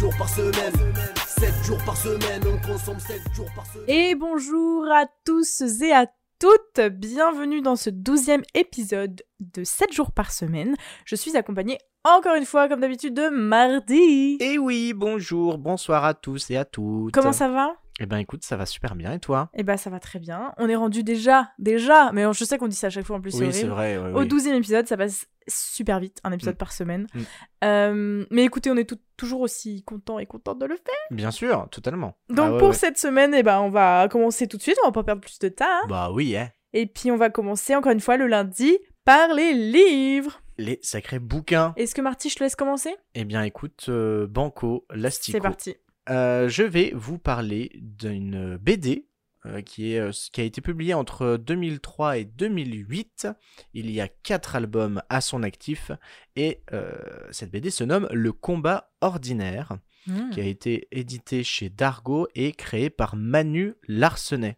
semaine, 7 jours par semaine, 7 jours par semaine, on consomme 7 jours par semaine. Et bonjour à tous et à toutes, bienvenue dans ce douzième épisode de 7 jours par semaine. Je suis accompagnée encore une fois, comme d'habitude, de Mardi. Et oui, bonjour, bonsoir à tous et à toutes. Comment ça va? Eh ben écoute, ça va super bien et toi? Eh ben ça va très bien. On est rendu déjà, déjà, mais je sais qu'on dit ça à chaque fois en plus, Oui, c'est vrai. ouais, Au oui. douzième épisode, ça passe super vite, un épisode Mm. par semaine. Mm. Euh, mais écoutez, on est tout- toujours aussi contents et contentes de le faire. Bien sûr, totalement. Donc Ah ouais, pour ouais. cette semaine, eh ben, on va commencer tout de suite, on va pas perdre plus de temps. hein. Bah oui, hein. Et puis on va commencer encore une fois le lundi par les livres. Les sacrés bouquins. Est-ce que Marty, je te laisse commencer? Eh bien écoute, euh, Banco, Lastico. C'est parti. Euh, je vais vous parler d'une BD euh, qui, est, euh, qui a été publiée entre 2003 et 2008. Il y a quatre albums à son actif et cette BD se nomme Le combat ordinaire, Mm. qui a été édité chez Dargo et créé par Manu Larsenet.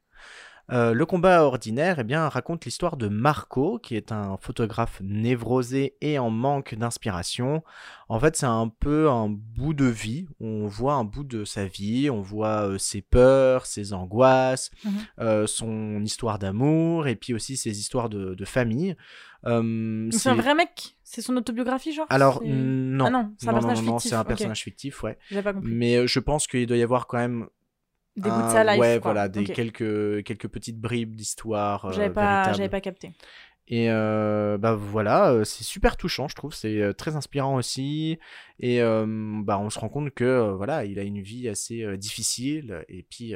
Euh, le combat ordinaire eh bien, raconte l'histoire de Marco, qui est un photographe névrosé et en manque d'inspiration. En fait, c'est un peu un bout de vie. On voit un bout de sa vie, on voit euh, ses peurs, ses angoisses, Mhm. euh, son histoire d'amour et puis aussi ses histoires de, de famille. C'est un vrai mec? C'est son autobiographie, genre? Alors, C'est- non. Ah non, c'est un non, personnage non, non, fictif. c'est un personnage fictif, ouais. Pas compris. Mais je pense qu'il doit y avoir quand même Des bouts de un- sa life. ouais, quoi. voilà, des quelques quelques petites bribes d'histoire. euh, J'avais pas, pas capté. Et euh, bah voilà, euh, c'est super touchant, je trouve. C'est très inspirant aussi. Et euh, bah on se rend compte que voilà, il a une vie assez euh, difficile. Et puis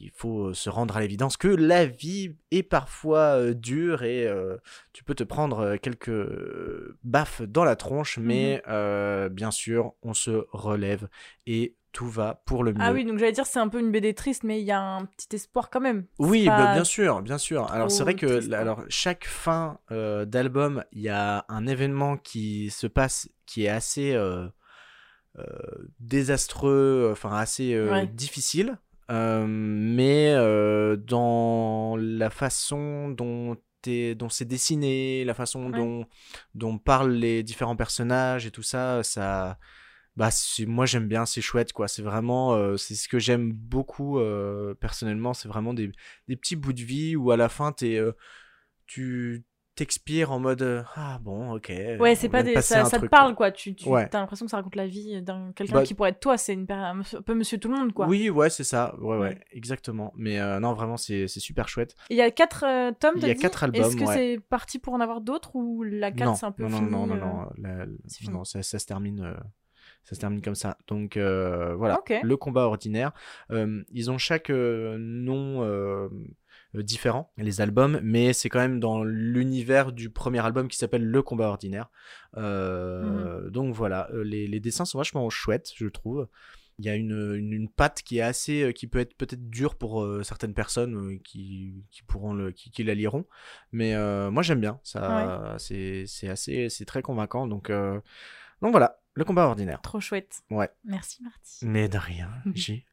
il faut se rendre à l'évidence que la vie est parfois dure et tu peux te prendre quelques baffes dans la tronche, mais euh, bien sûr, on se relève et tout va pour le mieux. Ah oui, donc j'allais dire c'est un peu une BD triste, mais il y a un petit espoir quand même. Oui, bah, bien sûr, bien sûr. Alors c'est vrai que triste, alors chaque fin euh, d'album, il y a un événement qui se passe qui est assez euh, euh, désastreux, enfin assez Ouais. difficile, mais dans la façon dont dont c'est dessiné, la façon Ouais. dont dont parlent les différents personnages et tout ça, ça bah moi j'aime bien c'est chouette quoi c'est vraiment euh, c'est ce que j'aime beaucoup euh, personnellement c'est vraiment des, des petits bouts de vie où à la fin t'es euh, tu t'expires en mode ah bon ok Ouais, c'est pas des. Ça, te parle quoi. quoi. Tu, tu Ouais. as l'impression que ça raconte la vie d'un quelqu'un Bah, qui pourrait être toi. C'est une un peu Monsieur Tout le Monde quoi. oui ouais c'est ça ouais, ouais Ouais. exactement mais non vraiment c'est super chouette Il y a quatre tomes. Il y a dit? Quatre albums, Est-ce que ouais. c'est parti pour en avoir d'autres ou la 4 non c'est un peu non non fini, non non non, la- fini? non, ça, ça se termine ça se termine comme ça. Donc euh, voilà le combat ordinaire. Euh, ils ont chaque euh, nom euh, différent les albums mais c'est quand même dans l'univers du premier album qui s'appelle le combat ordinaire. Euh, donc voilà les, les dessins sont vachement chouettes je trouve. Il y a une, une, une patte qui est assez qui peut être peut-être dure pour euh, certaines personnes euh, qui, qui pourront le qui, qui la liront. Mais euh, moi j'aime bien. Ça c'est c'est assez c'est très convaincant. Donc euh, donc voilà le combat ordinaire Trop chouette. Ouais. Merci Marty. mais de rien J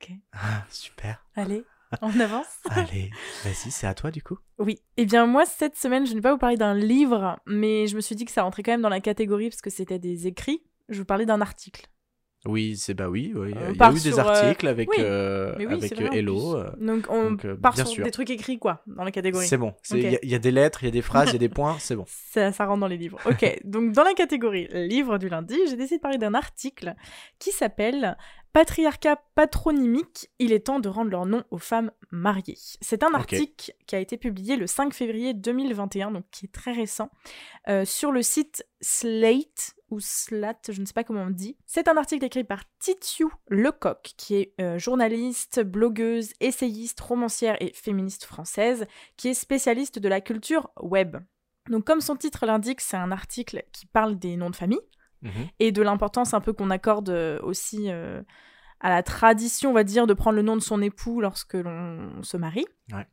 Ok. ah, super Allez, on avance. allez vas-y c'est à toi du coup Oui. Eh bien, moi, cette semaine, je ne vais pas vous parler d'un livre, mais je me suis dit que ça rentrait quand même dans la catégorie parce que c'était des écrits. Je vous parler d'un article. Oui c'est bah oui, oui. On il y a eu des euh, articles avec oui, euh, oui, avec euh, Hello euh, Donc, on donc, euh, part sur sûr. des trucs écrits, quoi, dans la catégorie. c'est bon il y, a- il y a des lettres il y a des phrases il y a des points c'est bon Ça, ça rentre dans les livres. Ok, donc dans la catégorie livre du lundi, j'ai décidé de parler d'un article qui s'appelle Patriarcat patronymique, il est temps de rendre leur nom aux femmes mariées. C'est un article qui a été publié le 5 février 2021, donc qui est très récent, euh, sur le site Slate ou Slat, je ne sais pas comment on dit. C'est un article écrit par Titiou Lecoq, qui est euh, journaliste, blogueuse, essayiste, romancière et féministe française, qui est spécialiste de la culture web. Donc comme son titre l'indique, c'est un article qui parle des noms de famille Mhm. et de l'importance un peu qu'on accorde euh, aussi euh, à la tradition, on va dire, de prendre le nom de son époux lorsque l'on se marie. Ouais.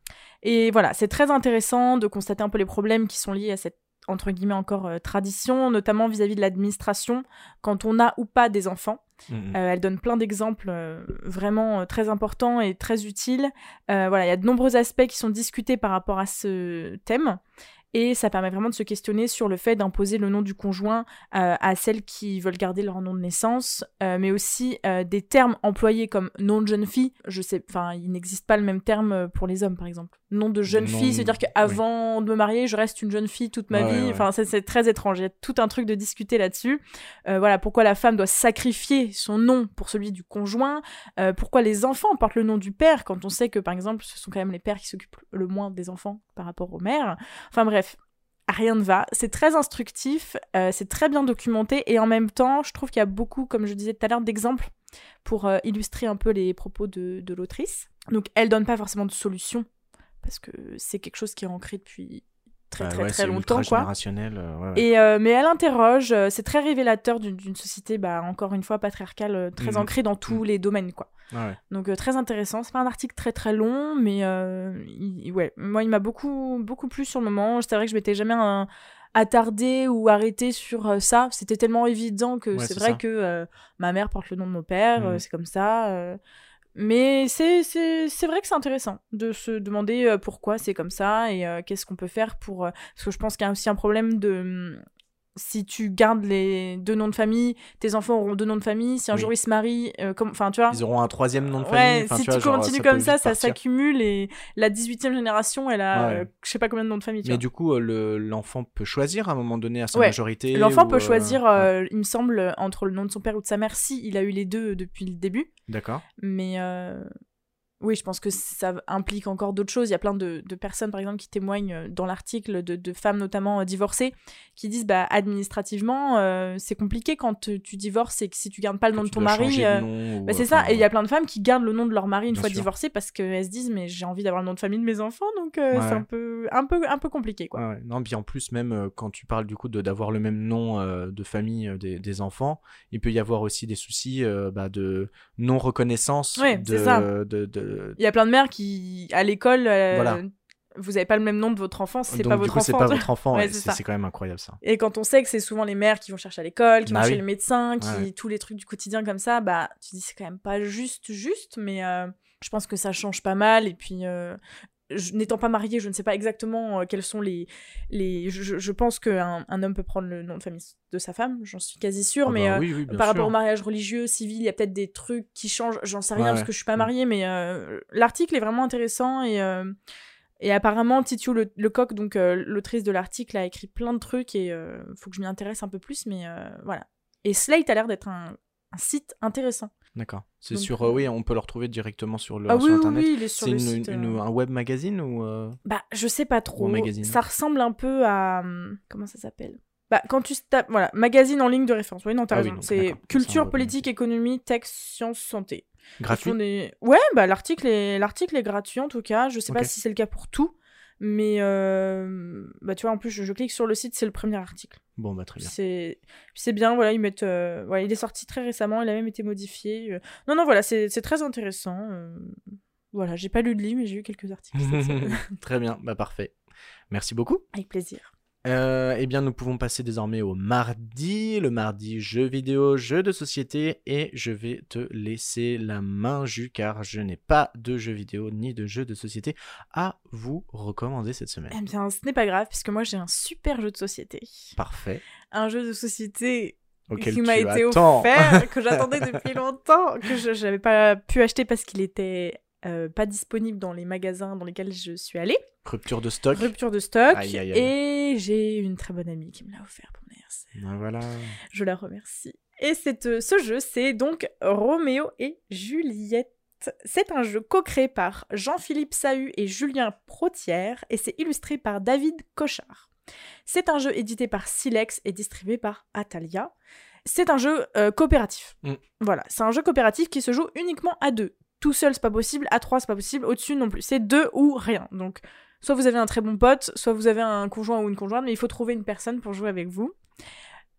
Et voilà, c'est très intéressant de constater un peu les problèmes qui sont liés à cette entre guillemets encore euh, tradition, notamment vis-à-vis de l'administration, quand on a ou pas des enfants. Euh, elle donne plein d'exemples euh, vraiment très importants et très utiles. Voilà, il y a de nombreux aspects qui sont discutés par rapport à ce thème. Et ça permet vraiment de se questionner sur le fait d'imposer le nom du conjoint euh, à celles qui veulent garder leur nom de naissance, euh, mais aussi euh, des termes employés comme nom de jeune fille. Je sais, enfin, il n'existe pas le même terme pour les hommes, par exemple. Nom de jeune fille, c'est-à-dire qu'avant de me marier, je reste une jeune fille toute ma Ouais, vie. ouais, ouais. Enfin, c'est très étrange. Il y a tout un truc de discuter là-dessus. Voilà, pourquoi la femme doit sacrifier son nom pour celui du conjoint. Pourquoi les enfants portent le nom du père quand on sait que, par exemple, ce sont quand même les pères qui s'occupent le moins des enfants par rapport aux mères. Enfin bref, rien ne va. C'est très instructif, euh, c'est très bien documenté et en même temps, je trouve qu'il y a beaucoup, comme je disais tout à l'heure, d'exemples pour euh, illustrer un peu les propos de, de l'autrice. Donc elle donne pas forcément de solution parce que c'est quelque chose qui est ancré depuis très Bah très ouais, très c'est longtemps quoi. euh, ouais. Et euh, mais elle interroge, euh, c'est très révélateur d'une société, bah, encore une fois, patriarcale, très Mhm. ancrée dans tous les domaines, quoi. Donc très intéressant. C'est pas un article très très long, mais il- ouais, moi il m'a beaucoup beaucoup plu sur le moment. C'est vrai que je m'étais jamais euh, attardée ou arrêtée sur ça. C'était tellement évident que Ouais, c'est vrai ça. que euh, ma mère porte le nom de mon père, euh, Mhm. c'est comme ça. euh. Mais c'est vrai que c'est intéressant de se demander euh, pourquoi c'est comme ça et euh, qu'est-ce qu'on peut faire pour euh, parce que je pense qu'il y a aussi un problème de hum, si tu gardes les deux noms de famille, tes enfants auront deux noms de famille. Si un Oui. jour ils se marient, euh, enfin tu vois, Ils auront un troisième nom de Ouais, famille. enfin, si tu tu, vois, genre, continues comme ça, ça s'accumule et la 18e génération, elle a Ouais. euh, je sais pas combien de noms de famille. tu Mais vois. du coup, euh, le- l'enfant peut choisir à un moment donné à sa Ouais. majorité. L'enfant peut euh, choisir, ouais. il me semble, entre le nom de son père ou de sa mère, si il a eu les deux depuis le début. D'accord. Mais oui, je pense que ça implique encore d'autres choses. Il y a plein de, de personnes, par exemple, qui témoignent dans l'article, de, de femmes notamment euh, divorcées, qui disent bah, administrativement, euh, c'est compliqué quand tu divorces et que si tu gardes pas le nom de ton mari. euh, bah, c'est ça, et il y a plein de femmes qui gardent le nom de leur mari une Bien fois sûr. divorcées parce qu'elles se disent mais j'ai envie d'avoir le nom de famille de mes enfants donc euh, Ouais. c'est un peu, un, peu, un peu compliqué quoi. Ouais, ouais. Non, puis en plus, même quand tu parles du coup d'avoir le même nom de famille des, des enfants, il peut y avoir aussi des soucis bah, de non-reconnaissance de, de, de- Il y a plein de mères qui, à l'école, euh, Voilà. vous avez pas le même nom de votre enfant, c'est pas votre coup, enfant. pas votre enfant. Ouais, c'est quand même incroyable ça. Et quand on sait que c'est souvent les mères qui vont chercher à l'école, qui Bah vont chez le médecin, qui Ouais. tous les trucs du quotidien comme ça, bah tu dis c'est quand même pas juste juste, mais euh, je pense que ça change pas mal. Et puis euh, n'étant pas mariée, je ne sais pas exactement euh, quels sont les les. Je, pense qu'un un homme peut prendre le nom de famille de sa femme, j'en suis quasi sûre, Ah mais bah euh, oui, oui, bien par rapport au mariage religieux, civil, il y a peut-être des trucs qui changent. J'en sais rien Ouais, parce que je suis pas Mm. mariée, mais euh, l'article est vraiment intéressant et. et apparemment, Titiou Le- Lecoq, donc l'autrice de l'article, a écrit plein de trucs et faut que je m'y intéresse un peu plus, mais voilà. Et Slate a l'air d'être un, un site intéressant. D'accord. C'est sur. euh, euh, oui, on peut le retrouver directement sur, le, ah sur oui, oui, internet. oui, il est sur C'est le une, site. une- euh. un web magazine ou. euh, Bah, je sais pas trop. Magazine. Ça ressemble un peu à. Comment ça s'appelle? Bah, quand tu tapes. Voilà, magazine en ligne de référence. Oui, non, t'as Ah raison. c'est culture, web politique, économie, texte, sciences, santé. Gratuit? des- Ouais, bah, l'article est... l'article est gratuit en tout cas. Je sais pas si c'est le cas pour tout. Mais euh, bah tu vois en plus je, je clique sur le site c'est le premier article Bon, bah très bien. c'est bien voilà ils mettent euh, il est sorti très récemment il a même été modifié euh. non non voilà c'est c'est très intéressant euh. voilà j'ai pas lu de livre mais j'ai eu quelques articles très bien, bah parfait. Merci beaucoup. avec plaisir Euh, eh bien, nous pouvons passer désormais au mardi. Le mardi, jeux vidéo, jeux de société. Et je vais te laisser la main, Jus, car je n'ai pas de jeux vidéo ni de jeux de société à vous recommander cette semaine. eh bien ce n'est pas grave puisque moi j'ai un super jeu de société Parfait. un jeu de société qui m'a été attends. offert que j'attendais depuis longtemps que je n'avais pas pu acheter parce qu'il était euh, pas disponible dans les magasins dans lesquels je suis allée Rupture de stock. rupture de stock Aïe, aïe, aïe. et j'ai une très bonne amie qui me l'a offert pour mon anniversaire. Ah, Voilà. Je la remercie. Et cette, euh, ce jeu, c'est donc Roméo et Juliette. C'est un jeu co-créé par Jean-Philippe Sahu et Julien Protière et c'est illustré par David Cochard. C'est un jeu édité par Silex et distribué par Atalia. C'est un jeu euh, coopératif. Mm. Voilà, c'est un jeu coopératif qui se joue uniquement à deux. Tout seul, c'est pas possible. À trois, c'est pas possible. Au-dessus, non plus. C'est deux ou rien. Donc, soit vous avez un très bon pote, soit vous avez un conjoint ou une conjointe, mais il faut trouver une personne pour jouer avec vous.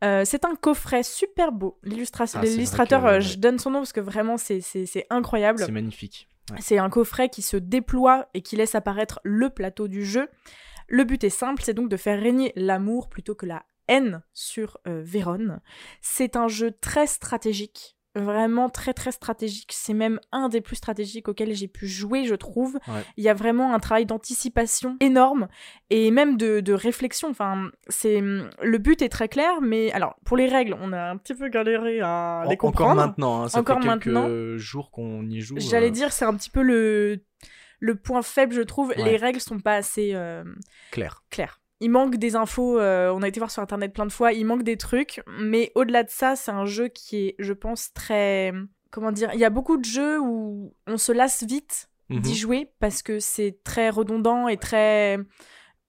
Euh, c'est un coffret super beau. Ah, l'illustrateur, euh, je donne son nom parce que vraiment c'est, incroyable. C'est magnifique. Ouais. C'est un coffret qui se déploie et qui laisse apparaître le plateau du jeu. Le but est simple, c'est donc de faire régner l'amour plutôt que la haine sur euh, Vérone. C'est un jeu très stratégique. Vraiment très très stratégique. C'est même un des plus stratégiques auxquels j'ai pu jouer, je trouve. Ouais. Il y a vraiment un travail d'anticipation énorme et même de, de réflexion. Enfin, c'est le but est très clair, mais alors pour les règles, on a un petit peu galéré à les En- comprendre. Encore maintenant, hein, ça Encore fait quelques maintenant. jours qu'on y joue. J'allais euh, dire, c'est un petit peu le le point faible, je trouve. Ouais. Les règles sont pas assez euh, clair. claires. Il manque des infos, euh, on a été voir sur internet plein de fois, il manque des trucs, mais au-delà de ça, c'est un jeu qui est, je pense, très. Comment dire Il y a beaucoup de jeux où on se lasse vite Mhm. d'y jouer parce que c'est très redondant et très.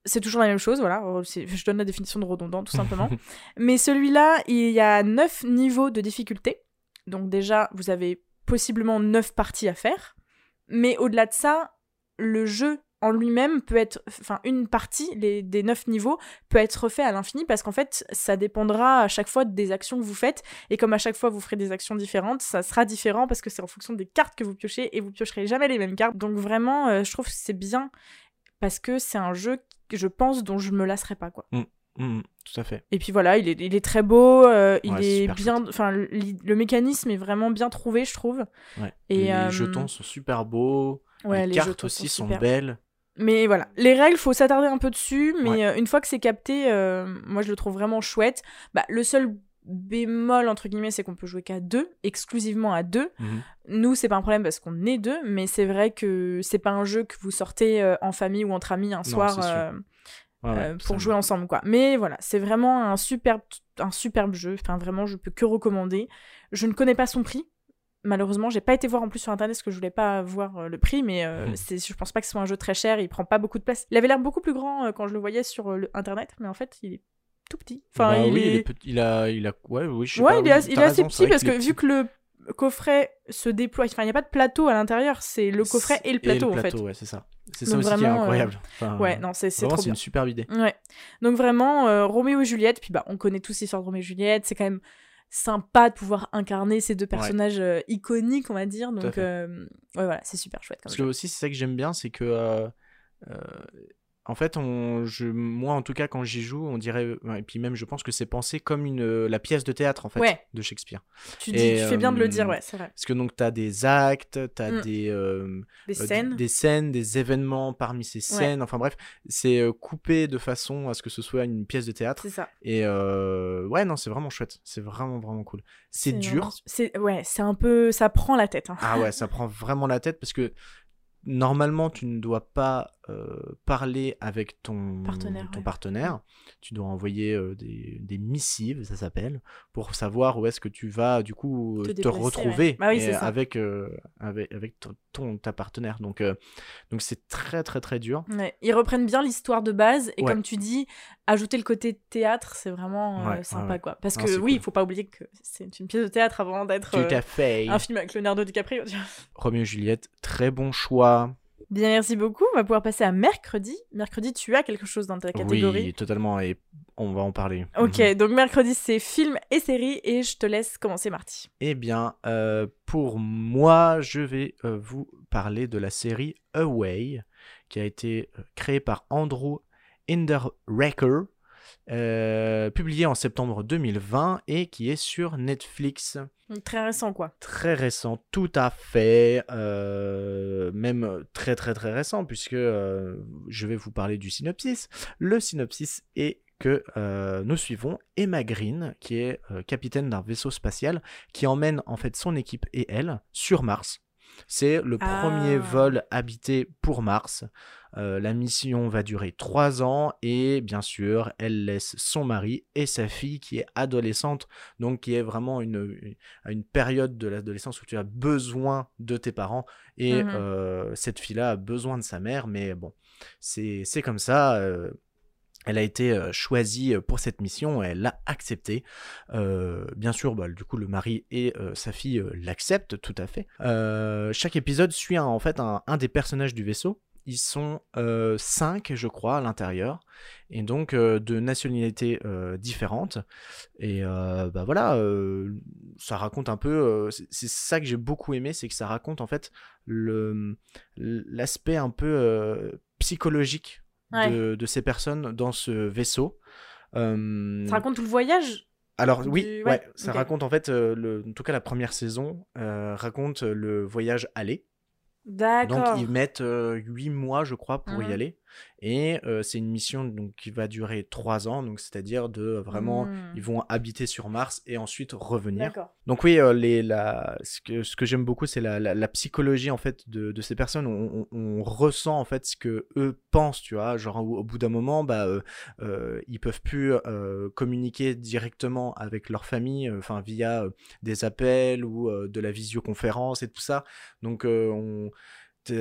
C'est toujours la même chose, voilà. C'est- Je donne la définition de redondant, tout simplement. Mais celui-là, il y a 9 niveaux de difficulté. Donc, déjà, vous avez possiblement 9 parties à faire. Mais au-delà de ça, le jeu en lui-même peut être. Enfin, une partie les, des 9 niveaux peut être refait à l'infini parce qu'en fait, ça dépendra à chaque fois des actions que vous faites. Et comme à chaque fois vous ferez des actions différentes, ça sera différent parce que c'est en fonction des cartes que vous piochez et vous piocherez jamais les mêmes cartes. Donc vraiment, euh, je trouve que c'est bien parce que c'est un jeu que je pense dont je me lasserai pas quoi. Mhm, tout à fait. Et puis voilà, il est, il est très beau, euh, il Ouais, est bien, enfin le, le mécanisme est vraiment bien trouvé, je trouve. Ouais. Et, les euh, jetons sont super beaux. Ouais, les, les cartes aussi sont belles. Mais voilà, les règles, faut s'attarder un peu dessus, mais Ouais. euh, une fois que c'est capté, euh, moi je le trouve vraiment chouette. Bah, le seul bémol, entre guillemets, c'est qu'on peut jouer qu'à deux, exclusivement à deux. Mhm. Nous, c'est pas un problème parce qu'on est deux, mais c'est vrai que c'est pas un jeu que vous sortez euh, en famille ou entre amis un soir Ouais, ouais, pour jouer ensemble, quoi. Mais voilà, c'est vraiment un superbe, un superbe jeu. Enfin, vraiment, je peux que recommander. Je ne connais pas son prix. Malheureusement, j'ai pas été voir en plus sur internet parce que je voulais pas voir euh, le prix, mais euh, c'est, je pense pas que ce soit un jeu très cher. Il prend pas beaucoup de place. Il avait l'air beaucoup plus grand euh, quand je le voyais sur euh, le internet, mais en fait, il est tout petit. Enfin, Bah il oui, est... il, est petit- il a, il a, ouais, oui, je sais ouais, pas, il est, oui, assez, il est assez raison, petit parce que vu que le coffret se déploie, enfin, il n'y a pas de plateau à l'intérieur, c'est le coffret et le plateau, et le en fait. plateau, ouais, c'est ça. C'est ça aussi qui est vraiment, incroyable. Enfin, Ouais, non, c'est, c'est vraiment, trop c'est bien. une superbe idée. Ouais. Donc vraiment, euh, Roméo et Juliette, puis bah, on connaît tous l'histoire de Roméo et Juliette, c'est quand même sympa de pouvoir incarner ces deux personnages euh, iconiques, on va dire. Donc, euh, ouais, voilà, c'est super chouette. Comme Parce que aussi, c'est ça que j'aime bien, c'est que. Euh, euh, en fait, on, je, moi, en tout cas, quand j'y joue, on dirait. ouais, Et puis même, je pense que c'est pensé comme une, euh, la pièce de théâtre, en fait, Ouais. de Shakespeare. tu, dis, et, tu fais bien de le euh, dire, ouais, c'est vrai. Parce que donc, tu as des actes, tu as Mm. des. euh, Des euh, scènes. des scènes, des événements parmi ces scènes. Enfin bref, c'est euh, coupé de façon à ce que ce soit une pièce de théâtre. C'est ça. Et euh, ouais, non, c'est vraiment chouette. C'est vraiment, vraiment cool. C'est dur. C'est ouais, c'est un peu, ça prend la tête. hein. Ah ouais, ça prend vraiment la tête parce que normalement, tu ne dois pas euh, parler avec ton Partenaire, Ton ouais. partenaire. Tu dois envoyer euh, des, des missives, ça s'appelle, pour savoir où est-ce que tu vas du coup Te te, déplacer, retrouver ouais. Bah oui, avec euh, avec avec ton, ton- ta partenaire. Donc donc c'est très très très dur. Ouais. Ils reprennent bien l'histoire de base et comme tu dis, ajouter le côté théâtre, c'est vraiment sympa quoi. Parce que oui, il cool. faut pas oublier que c'est une pièce de théâtre avant d'être un film avec Leonardo DiCaprio. Roméo et Juliette, très bon choix. Bien, merci beaucoup. On va pouvoir passer à mercredi. Mercredi, tu as quelque chose dans ta catégorie. Oui, totalement. Et on va en parler. Ok, Mhm. donc mercredi, c'est film et série et je te laisse commencer, Marty. Eh bien, euh, pour moi, je vais euh, vous parler de la série Away, qui a été euh, créée par Andrew Hinderrecker, euh, publiée en septembre 2020 et qui est sur Netflix. Très récent, quoi. Très récent, tout à fait, euh, même très très très récent, puisque euh, je vais vous parler du synopsis. Le synopsis est que euh, nous suivons Emma Green, qui est euh, capitaine d'un vaisseau spatial, qui emmène en fait son équipe et elle sur Mars. C'est le Ah. premier vol habité pour Mars. Euh, la mission va durer trois ans et bien sûr, elle laisse son mari et sa fille qui est adolescente, donc qui est vraiment une, à une période de l'adolescence où tu as besoin de tes parents et Mhm. euh, cette fille-là a besoin de sa mère, mais bon, c'est comme ça. euh, elle a été choisie pour cette mission, elle l'a acceptée. Euh, bien sûr, bah, du coup, le mari et euh, sa fille euh, l'acceptent tout à fait. Chaque épisode suit un- en fait un, un des personnages du vaisseau. Ils sont euh, cinq, je crois, à l'intérieur, et donc euh, de nationalités euh, différentes. Et bah voilà, ça raconte un peu. c'est ça que j'ai beaucoup aimé, c'est que ça raconte en fait le l'aspect un peu psychologique de, de ces personnes dans ce vaisseau. Ça raconte tout le voyage Alors oui, Du- ouais, ouais, ça raconte en fait, le, en tout cas la première saison raconte le voyage aller. Donc D'accord. ils mettent euh, huit mois, je crois, pour y Mhm. aller. Et euh, c'est une mission donc, qui va durer trois ans, donc c'est-à-dire de euh, vraiment, Mhm. ils vont habiter sur Mars et ensuite revenir. Donc oui, euh, les, la, ce que, ce que j'aime beaucoup, c'est la, la, la psychologie en fait de, de ces personnes. On, on- on ressent en fait ce que eux pensent, tu vois. Genre au, au bout d'un moment, bah, ils peuvent plus communiquer directement avec leur famille, enfin via des appels ou de la visioconférence et tout ça. Donc on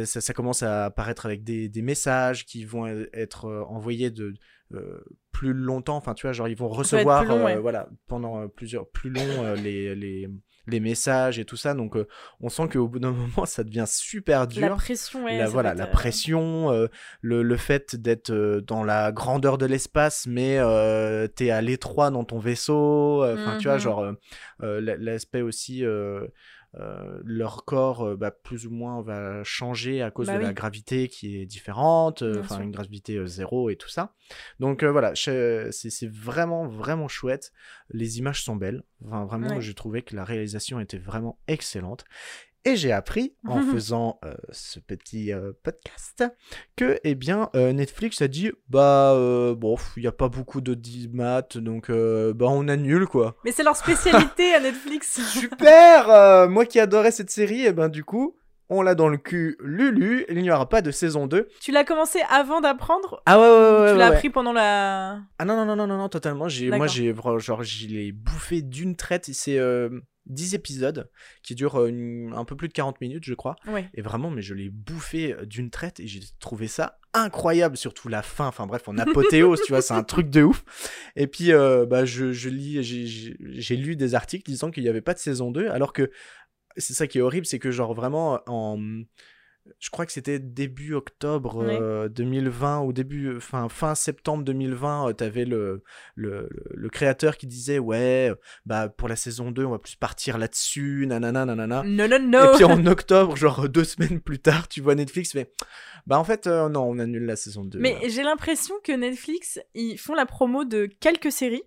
ça, ça commence à apparaître avec des, des messages qui vont e- être euh, envoyés de euh, plus longtemps. Enfin, tu vois, genre ils vont recevoir, plus long, euh, ouais. voilà, pendant euh, plusieurs plus long euh, les, les les messages et tout ça. Donc euh, on sent qu'au bout d'un moment, ça devient super dur. La pression, ouais. La, ça voilà, la euh, pression, euh, le, le fait d'être euh, dans la grandeur de l'espace, mais euh, t'es à l'étroit dans ton vaisseau. euh, Enfin, tu vois, Mhm. genre, euh, euh, l'aspect aussi, euh, leur corps, euh, bah, plus ou moins, va changer à cause Bah de la gravité qui est différente, euh, enfin, une gravité zéro et tout ça. Donc voilà, je- c'est vraiment, vraiment chouette. Les images sont belles. Enfin, vraiment, Ouais. j'ai trouvé que la réalisation était vraiment excellente. Et j'ai appris en faisant euh, ce petit euh, podcast que eh bien euh, Netflix a dit bah bon il y a pas beaucoup de dimat donc bah on annule quoi. Mais c'est leur spécialité à Netflix. Super moi qui adorais cette série et ben du coup on l'a dans le cul Lulu il n'y aura pas de saison 2. tu l'as commencé avant d'apprendre Ah ouais ouais ouais, ouais, Tu l'as ouais. appris pendant la. Ah non, non, non, non, non, totalement. J'ai, moi, j'ai, genre, je l'ai bouffé d'une traite. C'est euh, 10 épisodes qui durent euh, une- un peu plus de 40 minutes, je crois. Ouais. Et vraiment, mais je l'ai bouffé euh, d'une traite et j'ai trouvé ça incroyable, surtout la fin. Enfin bref, en apothéose, tu vois, c'est un truc de ouf. Et puis, euh, bah, je, je lis, j'ai lu des articles disant qu'il n'y avait pas de saison 2, alors que c'est ça qui est horrible, c'est que genre vraiment en je crois que c'était début octobre Ouais. euh, 2020 ou début fin fin septembre 2020 euh, t'avais le, le le le créateur qui disait ouais bah pour la saison 2 on va plus partir là-dessus nanana nanana Non, non, non. et puis en octobre genre deux semaines plus tard tu vois Netflix fait bah en fait euh, non on annule la saison 2 Mais j'ai l'impression que Netflix, ils font la promo de quelques séries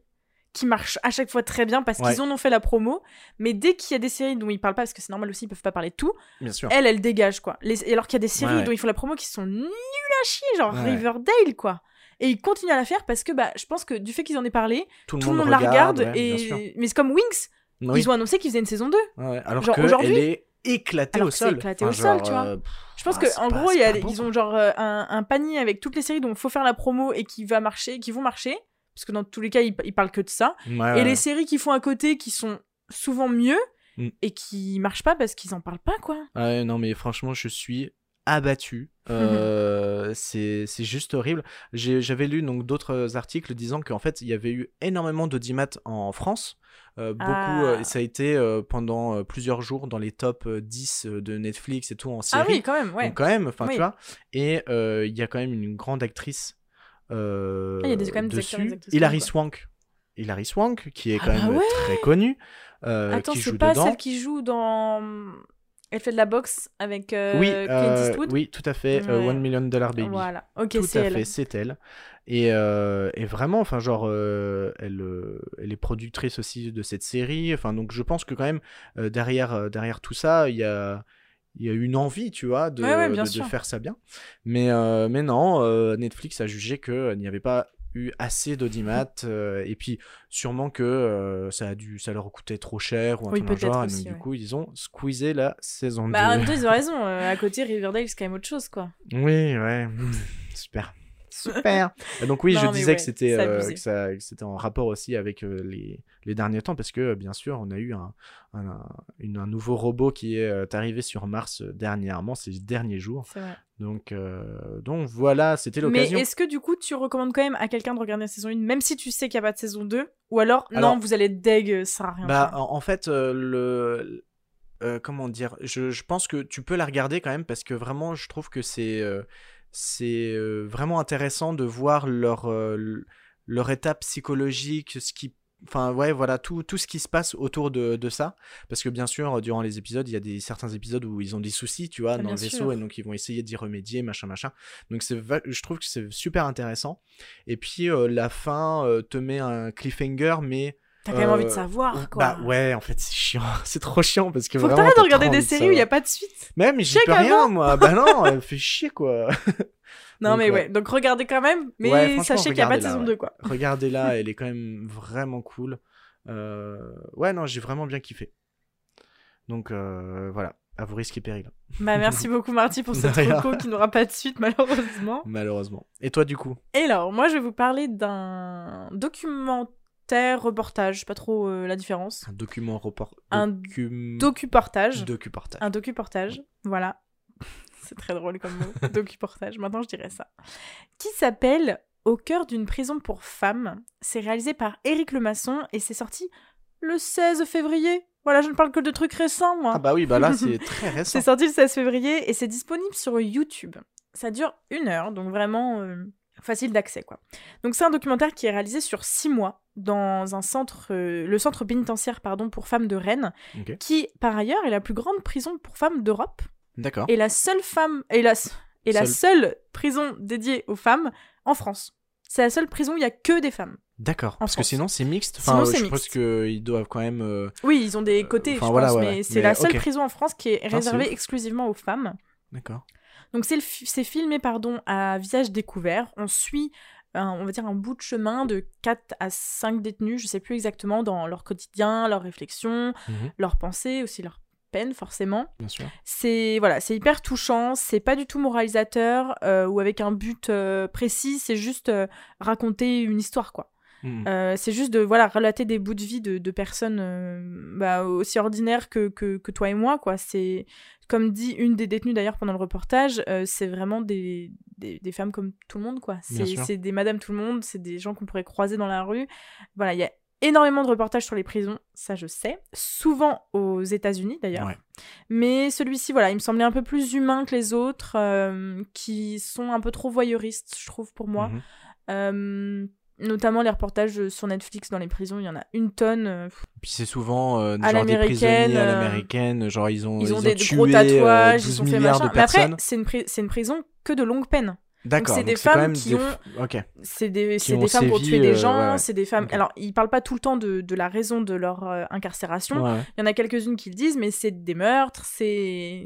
qui marchent à chaque fois très bien parce Ouais. qu'ils en ont fait la promo. Mais dès qu'il y a des séries dont ils parlent pas, parce que c'est normal aussi, ils peuvent pas parler de tout, bien sûr elles, elles dégagent quoi. Les- alors qu'il y a des séries Ouais, ouais. dont ils font la promo qui sont nulles à chier, genre. Riverdale quoi. Et ils continuent à la faire parce que bah, je pense que du fait qu'ils en aient parlé, tout tout le monde la regarde. et... Mais c'est comme Wings, Oui. ils ont annoncé qu'ils faisaient une saison 2. Ouais, alors genre que aujourd'hui- elle est éclatée Alors au sol éclaté au sol, tu vois. euh, Je pense ah, que en pas- gros, y a- ils ont genre euh, un, un panier avec toutes les séries dont il faut faire la promo et qui va marcher, qui vont marcher, parce que dans tous les cas, ils, ils parlent que de ça. Ouais, Et les séries qui font à côté, qui sont souvent mieux Mm. et qui marchent pas parce qu'ils en parlent pas, quoi. Ouais, non, mais franchement, je suis abattu. Euh, c'est c'est juste horrible. J'ai- J'avais lu donc d'autres articles disant qu'en fait, il y avait eu énormément d'audimat en France. Euh, beaucoup, Ah. euh, ça a été pendant plusieurs jours dans les top euh, 10 de Netflix et tout en série. Ah oui, quand même, ouais. Donc quand même, enfin Oui. tu vois. Et il y a quand même une grande actrice euh, Ah, il y a des- quand même des acteurs dessus. actrices Hilary connus, Swank. Hilary Swank, qui est Ah quand bah même ouais. très connue, euh, Attends, c'est pas dedans. celle qui joue dans. Elle fait de la boxe avec euh, oui, Clint euh, Eastwood? oui, tout à fait. euh, Ouais. One Million Dollar Baby. Voilà, ok, tout c'est à elle. fait, c'est elle. Et, euh, et vraiment, enfin, genre, elle, elle est productrice aussi de cette série. Enfin, donc, je pense que quand même, derrière, derrière tout ça, il y a, il y a une envie, tu vois, de, Ouais, ouais, bien de- de sûr. faire ça bien. Mais, euh, mais non, euh, Netflix a jugé qu'il n'y avait pas eu assez d'audimat euh, et puis sûrement que euh, ça a dû ça leur coûtait trop cher ou un Oui, truc genre et aussi, donc du coup ils ont squeezé la saison 2 Bah, en même temps, ils ont raison. euh, à côté, Riverdale, c'est quand même autre chose, quoi. oui, ouais. Super. Super. Donc oui, Non, je mais disais ouais, que c'était euh, c'était en rapport aussi avec euh, les, les derniers temps parce que euh, bien sûr, on a eu un, un, un- une- un nouveau robot qui est euh, arrivé sur Mars dernièrement, ces derniers jours. Vrai. Donc donc voilà, c'était Mais l'occasion. est-ce que du coup, tu recommandes quand même à quelqu'un de regarder la saison 1, même si tu sais qu'il n'y a pas de saison 2 Ou alors, Alors- non, vous allez être deg, ça sert à rien. Bah, en, en fait, le. euh, comment dire je, je pense que tu peux la regarder quand même parce que vraiment, je trouve que c'est. euh, c'est vraiment intéressant de voir leur, leur étape psychologique, ce qui. Enfin, ouais, voilà, tout, tout ce qui se passe autour de, de ça. Parce que bien sûr, durant les épisodes, il y a des, certains épisodes où ils ont des soucis, tu vois, Ah, dans le vaisseau, sûr. et donc ils vont essayer d'y remédier, machin, machin. Donc c'est je trouve que c'est super intéressant. Et puis, euh, la fin euh, te met un cliffhanger, mais T'as quand même envie de Euh, savoir, quoi. Bah ouais, en fait, c'est chiant. c'est trop chiant parce que Faut que vraiment, t'arrêtes de regarder des séries où il y a pas de suite. Mais j'y peux rien, moi. Bah non, fais chier, quoi. Non, Donc, mais ouais. ouais. Donc regardez quand même, mais Ouais, sachez qu'il n'y a pas de saison ouais. 2, quoi. Regardez-la, elle est quand même vraiment cool. Euh, Ouais, non, j'ai vraiment bien kiffé. Donc euh, voilà, à vos risques et périls, Bah, merci beaucoup, Marty, pour cette reco qui n'aura pas de suite, malheureusement. malheureusement. Et toi, du coup? Et alors, moi, je vais vous parler d'un documentaire, reportage, je sais pas trop euh, la différence. Un document report. Un Docum... Docuportage. Docuportage. Un docuportage, voilà. C'est très drôle comme mot. docuportage, maintenant je dirais ça. Qui s'appelle Au cœur d'une prison pour femmes. C'est réalisé par Éric Lemasson et c'est sorti le 16 février. Voilà, je ne parle que de trucs récents, moi. Ah bah oui, bah là, c'est très récent. C'est sorti le 16 février et c'est disponible sur YouTube. Ça dure une heure, donc vraiment euh, facile d'accès, quoi. Donc c'est un documentaire qui est réalisé sur six mois dans un centre, euh, le centre pénitentiaire pardon pour femmes de Rennes, qui par ailleurs est la plus grande prison pour femmes d'Europe D'accord. et la seule femme et la et la seule prison dédiée aux femmes en France. C'est la seule prison où il y a que des femmes. D'accord. Parce que sinon, c'est mixte. Sinon, Enfin, c'est je mixte. pense qu'ils doivent quand même. euh, Oui, ils ont des côtés, je voilà, pense, ouais, mais ouais. c'est la seule prison en France qui est réservée exclusivement aux femmes. D'accord. Donc c'est filmé pardon à visage découvert. On suit un- on va dire un bout de chemin de 4 à 5 détenus, je sais plus exactement dans leur quotidien, leurs réflexions, Mhm, leurs pensées, aussi leurs peines forcément. C'est voilà, c'est hyper touchant, c'est pas du tout moralisateur euh, ou avec un but euh, précis, c'est juste euh, raconter une histoire quoi. Mhm. Euh, c'est juste de voilà relater des bouts de vie de, de personnes euh, bah, aussi ordinaires que, que, que toi et moi quoi. C'est comme dit une des détenues d'ailleurs pendant le reportage euh, c'est vraiment des, des, des femmes comme tout le monde quoi. C'est des madame tout le monde c'est des gens qu'on pourrait croiser dans la rue. Voilà il y a énormément de reportages sur les prisons ça je sais. Souvent aux États-Unis d'ailleurs. Ouais. mais celui-ci voilà il me semblait un peu plus humain que les autres euh, qui sont un peu trop voyeuristes je trouve pour moi. Mhm. euh, notamment les reportages sur Netflix dans les prisons, il y en a une tonne. euh, Puis c'est souvent euh, À genre des prisonniers à euh, l'américaine, genre ils ont ils ont ils des tué, gros tatouages, euh, ils 12 ont fait machin. Mais après, c'est une, pri- une prison que de longue peine. D'accord. c'est des femmes qui des ont-. C'est des, Qui c'est ont des femmes sévi, tué des euh, gens, ouais, ouais. c'est des femmes. Alors, ils parlent pas tout le temps de, de la raison de leur euh, incarcération. Ouais. Il y en a quelques-unes qui le disent, mais c'est des meurtres, c'est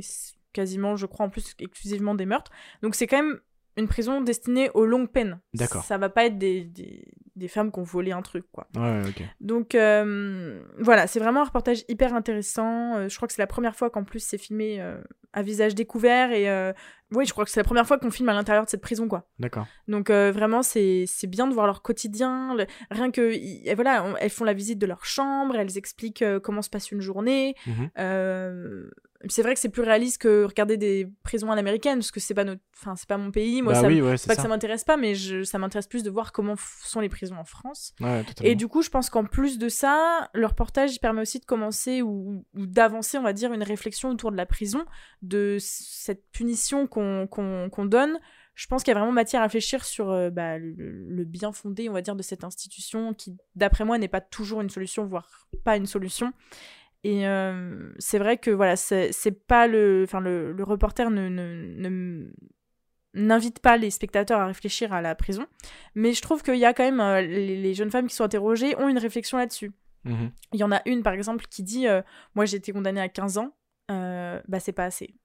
quasiment, je crois, en plus exclusivement des meurtres. Donc c'est quand même une prison destinée aux longues peines. D'accord. Ça va pas être des, des, des femmes qui ont volé un truc, quoi. Ouais, ouais, OK. Donc euh, voilà, c'est vraiment un reportage hyper intéressant. Euh, je crois que c'est la première fois qu'en plus c'est filmé euh, à visage découvert et euh, oui, je crois que c'est la première fois qu'on filme à l'intérieur de cette prison quoi. D'accord. Donc euh, vraiment c'est bien de voir leur quotidien, le- rien que y- voilà, on- elles font la visite de leur chambre, elles expliquent euh, comment se passe une journée. Mhm. Euh, c'est vrai que c'est plus réaliste que regarder des prisons à l'américaine parce que c'est pas notre enfin c'est pas mon pays, moi bah ça oui, ouais, pas ça. que ça m'intéresse pas mais je, ça m'intéresse plus de voir comment sont les prisons en France. Ouais. Et du coup, je pense qu'en plus de ça, le reportage permet aussi de commencer ou, ou d'avancer, on va dire, une réflexion autour de la prison, de cette punition qu'on donne. Je pense qu'il y a vraiment matière à réfléchir sur euh, bah, le, le bien fondé, on va dire, de cette institution qui, d'après moi, n'est pas toujours une solution, voire pas une solution. Et euh, c'est vrai que voilà, c'est pas le, enfin le, le reporter ne, n'invite pas les spectateurs à réfléchir à la prison, mais je trouve qu'il y a quand même euh, les, les jeunes femmes qui sont interrogées ont une réflexion là-dessus. Mhm. Il y en a une par exemple qui dit moi j'ai été condamnée à 15 ans, euh, bah c'est pas assez.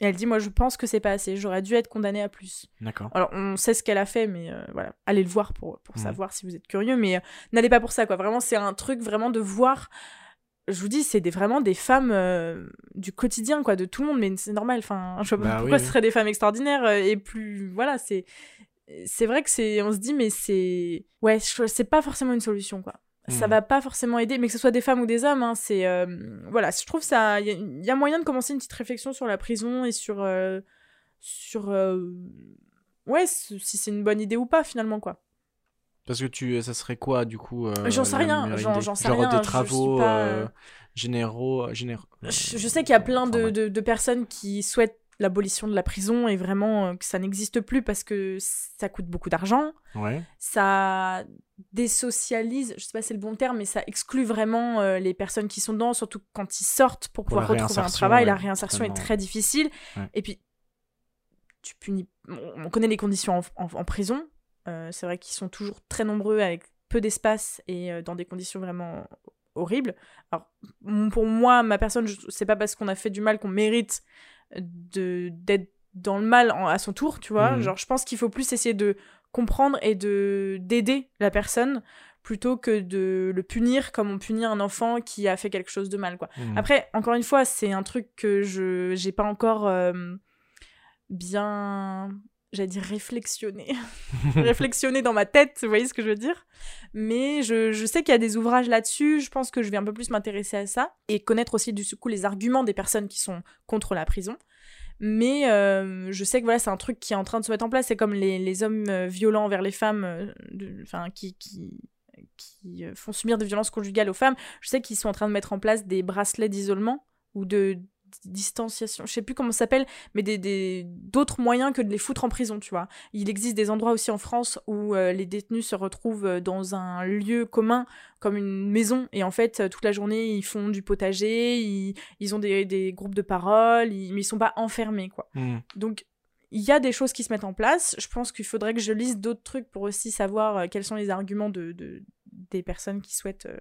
Et elle dit moi je pense que c'est pas assez, j'aurais dû être condamnée à plus. D'accord. Alors on sait ce qu'elle a fait, mais euh, voilà, allez le voir pour, pour Mhm. savoir si vous êtes curieux, mais euh, n'allez pas pour ça quoi. Vraiment c'est un truc vraiment de voir. Je vous dis, c'est des, vraiment des femmes euh, du quotidien, quoi, de tout le monde, mais c'est normal. Enfin, je vois pas Bah pourquoi oui. ce seraient des femmes extraordinaires et plus. Voilà, c'est. C'est vrai que c'est. On se dit, mais c'est. Ouais, c'est pas forcément une solution, quoi. Ça Mhm. va pas forcément aider, mais que ce soit des femmes ou des hommes, hein, c'est. euh, Voilà, je trouve ça. Il y, a- il y a moyen de commencer une petite réflexion sur la prison et sur. euh, Sur. euh, Ouais, si c'est une bonne idée ou pas, finalement, quoi. Parce que tu ça serait quoi du coup J'en sais rien, j'en- sais Genre rien, des je- je travaux pas, euh, généraux généraux. Je, je sais qu'il y a plein de- de personnes qui souhaitent l'abolition de la prison et vraiment euh, que ça n'existe plus parce que ça coûte beaucoup d'argent. Ouais. Ça désocialise, je sais pas si c'est le bon terme, mais ça exclut vraiment euh, les personnes qui sont dedans, surtout quand ils sortent pour Pour pouvoir retrouver un travail. la réinsertion est très difficile. Ouais. Et puis, tu punis. On on connaît les conditions en, en- en prison. Euh, c'est vrai qu'ils sont toujours très nombreux avec peu d'espace et euh, dans des conditions vraiment horribles. Alors, pour moi, ma personne, c'est pas parce qu'on a fait du mal qu'on mérite de d'être dans le mal en- à son tour, tu vois. Mhm. Genre, je pense qu'il faut plus essayer de comprendre et de d'aider la personne plutôt que de le punir comme on punit un enfant qui a fait quelque chose de mal, quoi. Mhm. Après, encore une fois, c'est un truc que je j'ai pas encore euh, bien, j'allais dire réflexionné, réflexionné dans ma tête, vous voyez ce que je veux dire? Mais je, je sais qu'il y a des ouvrages là-dessus, je pense que je vais un peu plus m'intéresser à ça et connaître aussi du coup les arguments des personnes qui sont contre la prison. Mais euh, je sais que voilà, c'est un truc qui est en train de se mettre en place. C'est comme les, les hommes euh, violents envers les femmes, euh, enfin qui, qui, qui font subir des violences conjugales aux femmes. Je sais qu'ils sont en train de mettre en place des bracelets d'isolement ou de distanciation, je sais plus comment ça s'appelle, mais des, des- d'autres moyens que de les foutre en prison, tu vois. Il existe des endroits aussi en France où euh, les détenus se retrouvent euh, dans un lieu commun, comme une maison, et en fait, toute la journée, ils font du potager, ils, ils ont des, des groupes de parole, ils, mais ils sont pas enfermés, quoi. Mhm. Donc, il y a des choses qui se mettent en place. Je pense qu'il faudrait que je lise d'autres trucs pour aussi savoir euh, quels sont les arguments de, de- des personnes qui souhaitent euh,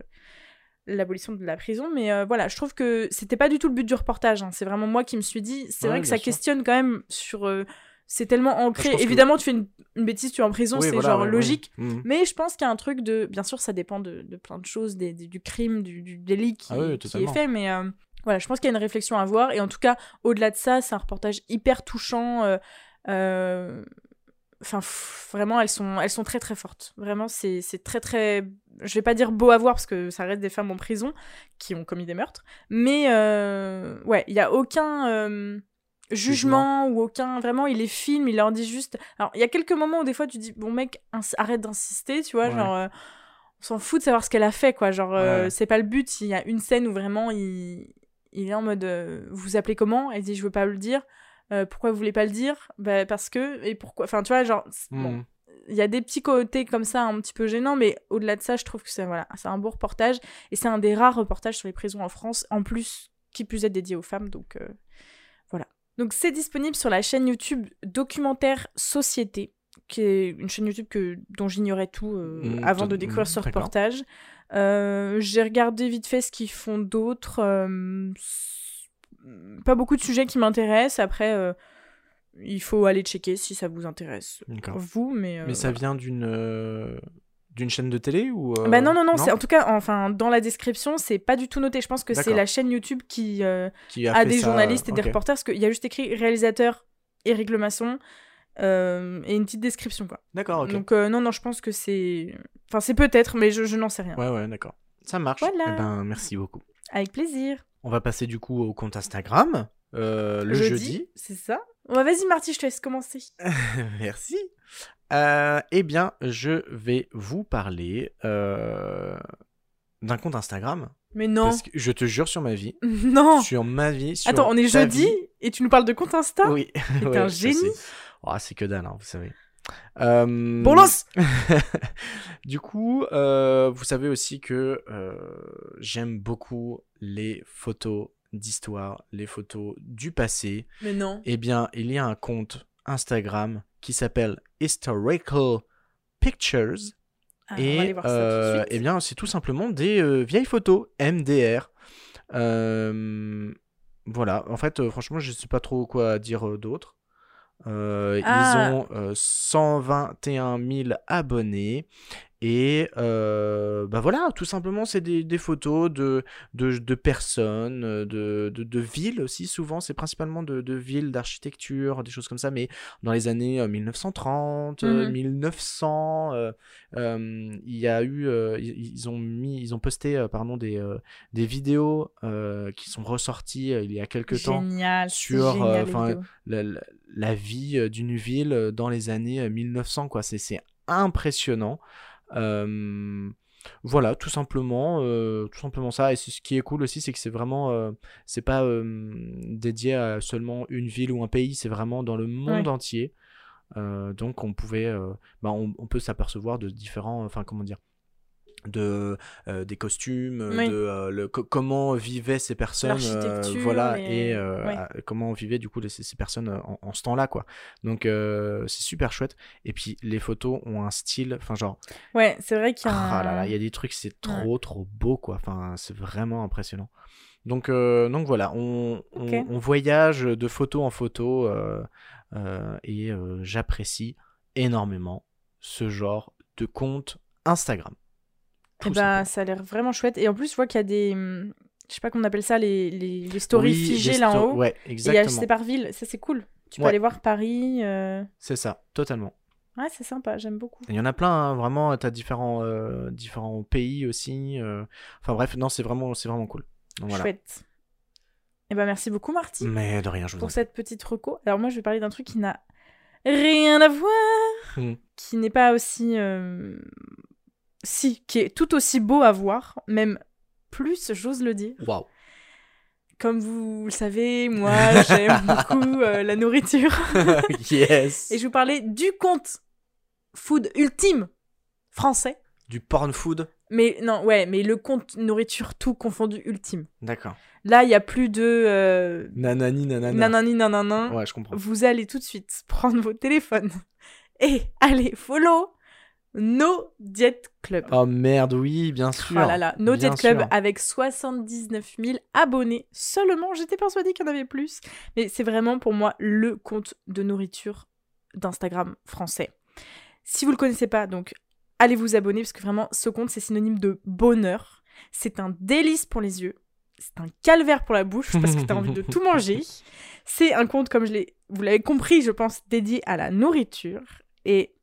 l'abolition de la prison. Mais euh, voilà, je trouve que c'était pas du tout le but du reportage. hein. C'est vraiment moi qui me suis dit. C'est Ouais, vrai que ça sûr. questionne quand même sur. euh, c'est tellement ancré. que- Évidemment, tu fais une, une bêtise, tu es en prison, Oui, c'est voilà, genre ouais, ouais. logique. Mhm. Mais je pense qu'il y a un truc de. Bien sûr, ça dépend de, de plein de choses, des- des- du crime, du, du délit qui, Ah oui, qui est fait. Mais euh, voilà, je pense qu'il y a une réflexion à avoir. Et en tout cas, au-delà de ça, c'est un reportage hyper touchant. Enfin, vraiment, elles sont, elles sont très très fortes. Vraiment, c'est très très. Je vais pas dire beau à voir parce que ça reste des femmes en prison qui ont commis des meurtres. Mais euh, ouais, il y a aucun euh, jugement ou aucun. Vraiment, il les filme, il leur dit juste. Alors, il y a quelques moments où des fois tu dis, bon mec, arrête d'insister, tu vois, Ouais. genre. euh, on s'en fout de savoir ce qu'elle a fait, quoi. Genre, Ouais. c'est pas le but. Il y a une scène où vraiment il, il est en mode Vous vous appelez comment? Elle dit Je veux pas le dire. Euh, pourquoi vous voulez pas le dire? Bah, Parce que. Et pourquoi Enfin, tu vois, genre. bon, Mhm. Il y a des petits côtés comme ça un petit peu gênants, mais au-delà de ça, je trouve que c'est voilà, c'est un beau reportage et c'est un des rares reportages sur les prisons en France, en plus qui plus est dédié aux femmes, donc euh, voilà. Donc c'est disponible sur la chaîne YouTube Documentaire Société, qui est une chaîne YouTube que dont j'ignorais tout euh, Mm, avant de découvrir ce d'accord. reportage. Euh, J'ai regardé vite fait ce qu'ils font d'autres. pas beaucoup de sujets qui m'intéressent. Après, il faut aller checker si ça vous intéresse vous, mais. euh, Mais ça voilà. vient d'une euh, d'une chaîne de télé ou euh, Bah non, non, non, c'est en tout cas, enfin, dans la description, c'est pas du tout noté. Je pense que c'est la chaîne YouTube qui qui a, des ça, journalistes et des reporters, parce qu'il y a juste écrit réalisateur Éric Lemasson euh, et une petite description, quoi. D'accord. Donc, euh, non, non, je pense que c'est. Enfin, c'est peut-être, mais je, je n'en sais rien. Ouais, ouais, d'accord. Ça marche. Voilà. Eh ben, merci beaucoup. Avec plaisir. On va passer du coup au compte Instagram. euh, le jeudi. C'est ça? Ouais, Vas-y, Marty, je te laisse commencer. Merci. Euh, eh bien, je vais vous parler euh, d'un compte Instagram. Mais non. Parce que je te jure sur ma vie. Non. Sur ma vie. Sur Attends, on est ta jeudi vie. et tu nous parles de compte Insta? Oui. T'es Ouais, un génie. Oh, c'est que dalle, hein, vous savez. Euh, Bon, lance du coup, euh, vous savez aussi que euh, j'aime beaucoup les photos d'histoire, les photos du passé. Mais non. Eh bien, il y a un compte Instagram qui s'appelle Historical Pictures. Ah, et euh, eh bien, c'est tout simplement des euh, vieilles photos MDR. Euh, voilà, en fait, franchement, je sais pas trop quoi dire d'autre. Euh, Ah. Ils ont euh, 121 000 abonnés. Et euh, bah voilà, tout simplement, c'est des, des photos de, de, de personnes, de, de, de villes aussi. Souvent, c'est principalement de, de villes, d'architecture, des choses comme ça. Mais dans les années euh, 1930, euh, Mhm. 1900, euh, euh, il y a eu, ils ont mis, ils ont posté, pardon, des, des vidéos qui sont ressorties il y a quelques temps Génial. sur, génial, la, la- la vie d'une ville dans les années euh, 1900 quoi c'est impressionnant voilà tout simplement euh, tout simplement ça et ce qui est cool aussi c'est que c'est vraiment euh, c'est pas euh, dédié à seulement une ville ou un pays c'est vraiment dans le monde Ouais. entier Euh, donc on pouvait bah, on, on peut s'apercevoir de différents enfin comment dire de euh, des costumes Oui. de euh, le, co- comment vivaient ces personnes euh, voilà et euh, ouais. à- comment vivaient du coup les- ces, personnes euh, en, en ce temps-là quoi donc euh, c'est super chouette et puis les photos ont un style enfin genre Ouais, c'est vrai qu'il y a un... ah là là il y a des trucs c'est trop trop beau quoi enfin c'est vraiment impressionnant donc euh, donc voilà on, on, Ok. on voyage de photo en photo euh, euh, et euh, j'apprécie énormément ce genre de compte Instagram Eh ben, ça a l'air vraiment chouette. Et en plus, je vois qu'il y a des. Je sais pas comment on appelle ça, les, les, les stories Oui, figées là en haut. Ouais, Et il y a exactement. c'est par ville. Ça, c'est cool. Tu peux Ouais. aller voir Paris. euh, C'est ça, totalement. Ouais, c'est sympa. J'aime beaucoup. Il y en a plein, hein, vraiment. T'as différents, euh, différents pays aussi. euh. Enfin bref, non, c'est vraiment, c'est vraiment cool. Donc, voilà. Chouette. Et ben, merci beaucoup, Marty, Mais de rien, je vous pour cette petite reco. Alors, moi, je vais parler d'un truc qui n'a rien à voir. Hmm. Qui n'est pas aussi. euh, Si, qui est tout aussi beau à voir. Même plus, j'ose le dire. Waouh. Comme vous le savez, moi, j'aime beaucoup euh, la nourriture. yes. Et je vous parlais du compte food ultime français. Du porn food? Mais non, ouais, mais le compte nourriture tout confondu ultime. D'accord. Là, il y a plus de euh, Nanani, nanana. nanani nanana. Ouais, je comprends. Vous allez tout de suite prendre vos téléphones et allez follow No Diet Club. Oh merde, oui, bien sûr. Oh là là, No Bien Diet Club sûr. avec 79 000 abonnés seulement. J'étais persuadée qu'il y en avait plus. Mais c'est vraiment pour moi le compte de nourriture d'Instagram français. Si vous le connaissez pas, donc allez vous abonner parce que vraiment ce compte c'est synonyme de bonheur. C'est un délice pour les yeux. C'est un calvaire pour la bouche parce que tu as envie de tout manger. C'est un compte, comme je l'ai, vous l'avez compris, je pense, dédié à la nourriture. Et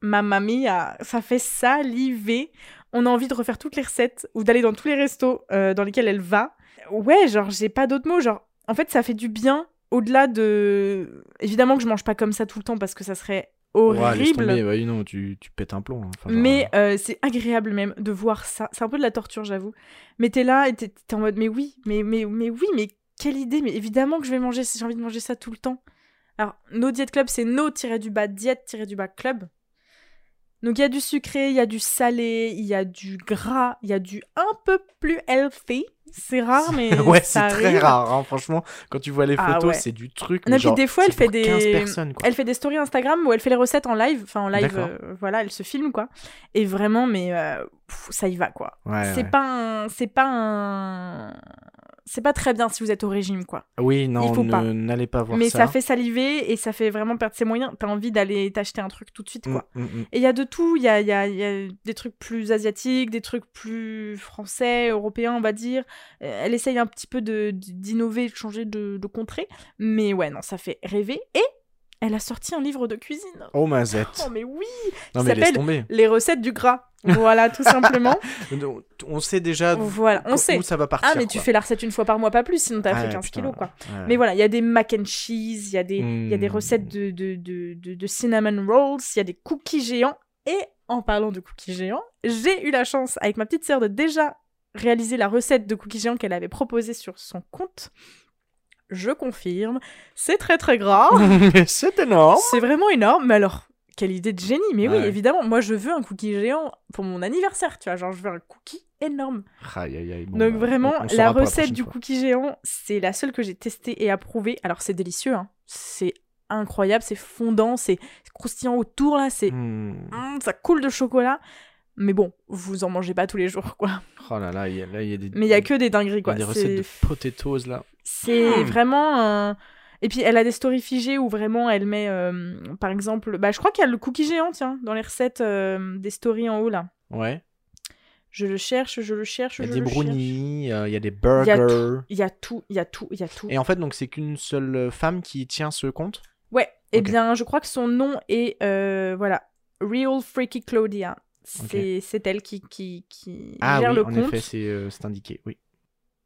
ma mamie, a, ça fait saliver. On a envie de refaire toutes les recettes ou d'aller dans tous les restos euh, dans lesquels elle va. Ouais, genre, j'ai pas d'autres mots. Genre, en fait, ça fait du bien au-delà de. Évidemment que je mange pas comme ça tout le temps parce que ça serait Ouais, horrible. tomber, ouais, non, tu, tu pètes un plomb. hein. Enfin, Mais euh, c'est agréable même de voir ça. C'est un peu de la torture, j'avoue. Mais t'es là et t'es en mode, mais oui, mais, mais, mais oui, mais quelle idée. Mais évidemment que je vais manger si j'ai envie de manger ça tout le temps. Alors, No Diet Club, c'est no-du-bas diète-du-bas club. Donc, il y a du sucré, il y a du salé, il y a du gras, il y a du un peu plus healthy. C'est rare, mais ouais, c'est très rare, hein, franchement. Quand tu vois les Ah photos, ouais. c'est du truc. Non, mais puis genre, des fois, elle fait pour 15 des-. Elle fait des stories Instagram où elle fait les recettes en live, enfin en live, euh, voilà, elle se filme quoi. Et vraiment, mais euh, pff, ça y va quoi. Ouais, c'est ouais. pas un, c'est pas un, c'est pas très bien si vous êtes au régime quoi. Oui, non, pas. pas voir mais ça. ça. fait saliver et ça fait vraiment perdre ses moyens. T'as envie d'aller t'acheter un truc tout de suite Mm, quoi. mm, mm. Et il y a de tout, il y a, y, a, y a des trucs plus asiatiques, des trucs plus français, européens, on va dire. Euh, Elle essaye un petit peu de- d'innover, de changer de, de contrée. Mais ouais, non, ça fait rêver. Et elle a sorti un livre de cuisine. Oh, mazette. Oh, mais oui non, mais laisse s'appelle tomber. Les recettes du gras. Voilà, tout simplement. On sait déjà voilà, on où sait. ça va partir. Ah, mais tu fais la recette une fois par mois, pas plus, sinon t'as fait Ouais, 15 putain, kilos, quoi. ouais. Mais voilà, il y a des mac and cheese, il y, a des- il y a des Mm. recettes de, de, de, de, de cinnamon rolls, il y a des cookies géants. Et en parlant de cookies géants, j'ai eu la chance, avec ma petite sœur, de déjà réaliser la recette de cookies géants qu'elle avait proposée sur son compte. Je confirme, c'est très très gras. c'est énorme. c'est vraiment énorme, mais alors, quelle idée de génie. Mais oui, évidemment, moi je veux un cookie géant pour mon anniversaire, tu vois, genre je veux un cookie énorme. Aïe, aïe, aïe. Bon, Donc bah, vraiment, la recette du fois. cookie géant, c'est la seule que j'ai testée et approuvée. Alors c'est délicieux, hein. c'est incroyable, c'est fondant, c'est croustillant autour là, c'est Hmm. Hum, ça coule de chocolat. Mais bon, vous en mangez pas tous les jours, quoi. Oh là là, il y a, là, y a des, Mais il y a que des dingueries, il y a quoi. des recettes de potatoes là. C'est Mm. vraiment un... Et puis elle a des stories figées où vraiment elle met, euh, par exemple, bah je crois qu'il y a le cookie géant, tiens, dans les recettes euh, des stories en haut là. Ouais. Je le cherche, je le cherche, Il y je a des brownies, euh, il y a des burgers. Il y a tout, il y a tout, il y a tout. Et en fait, donc c'est qu'une seule femme qui tient ce compte. Ouais, eh bien, je crois que son nom est, euh, voilà, Real Freaky Claudia. C'est c'est elle qui, qui, qui Ah gère oui, le en compte. effet, c'est euh, indiqué. Oui.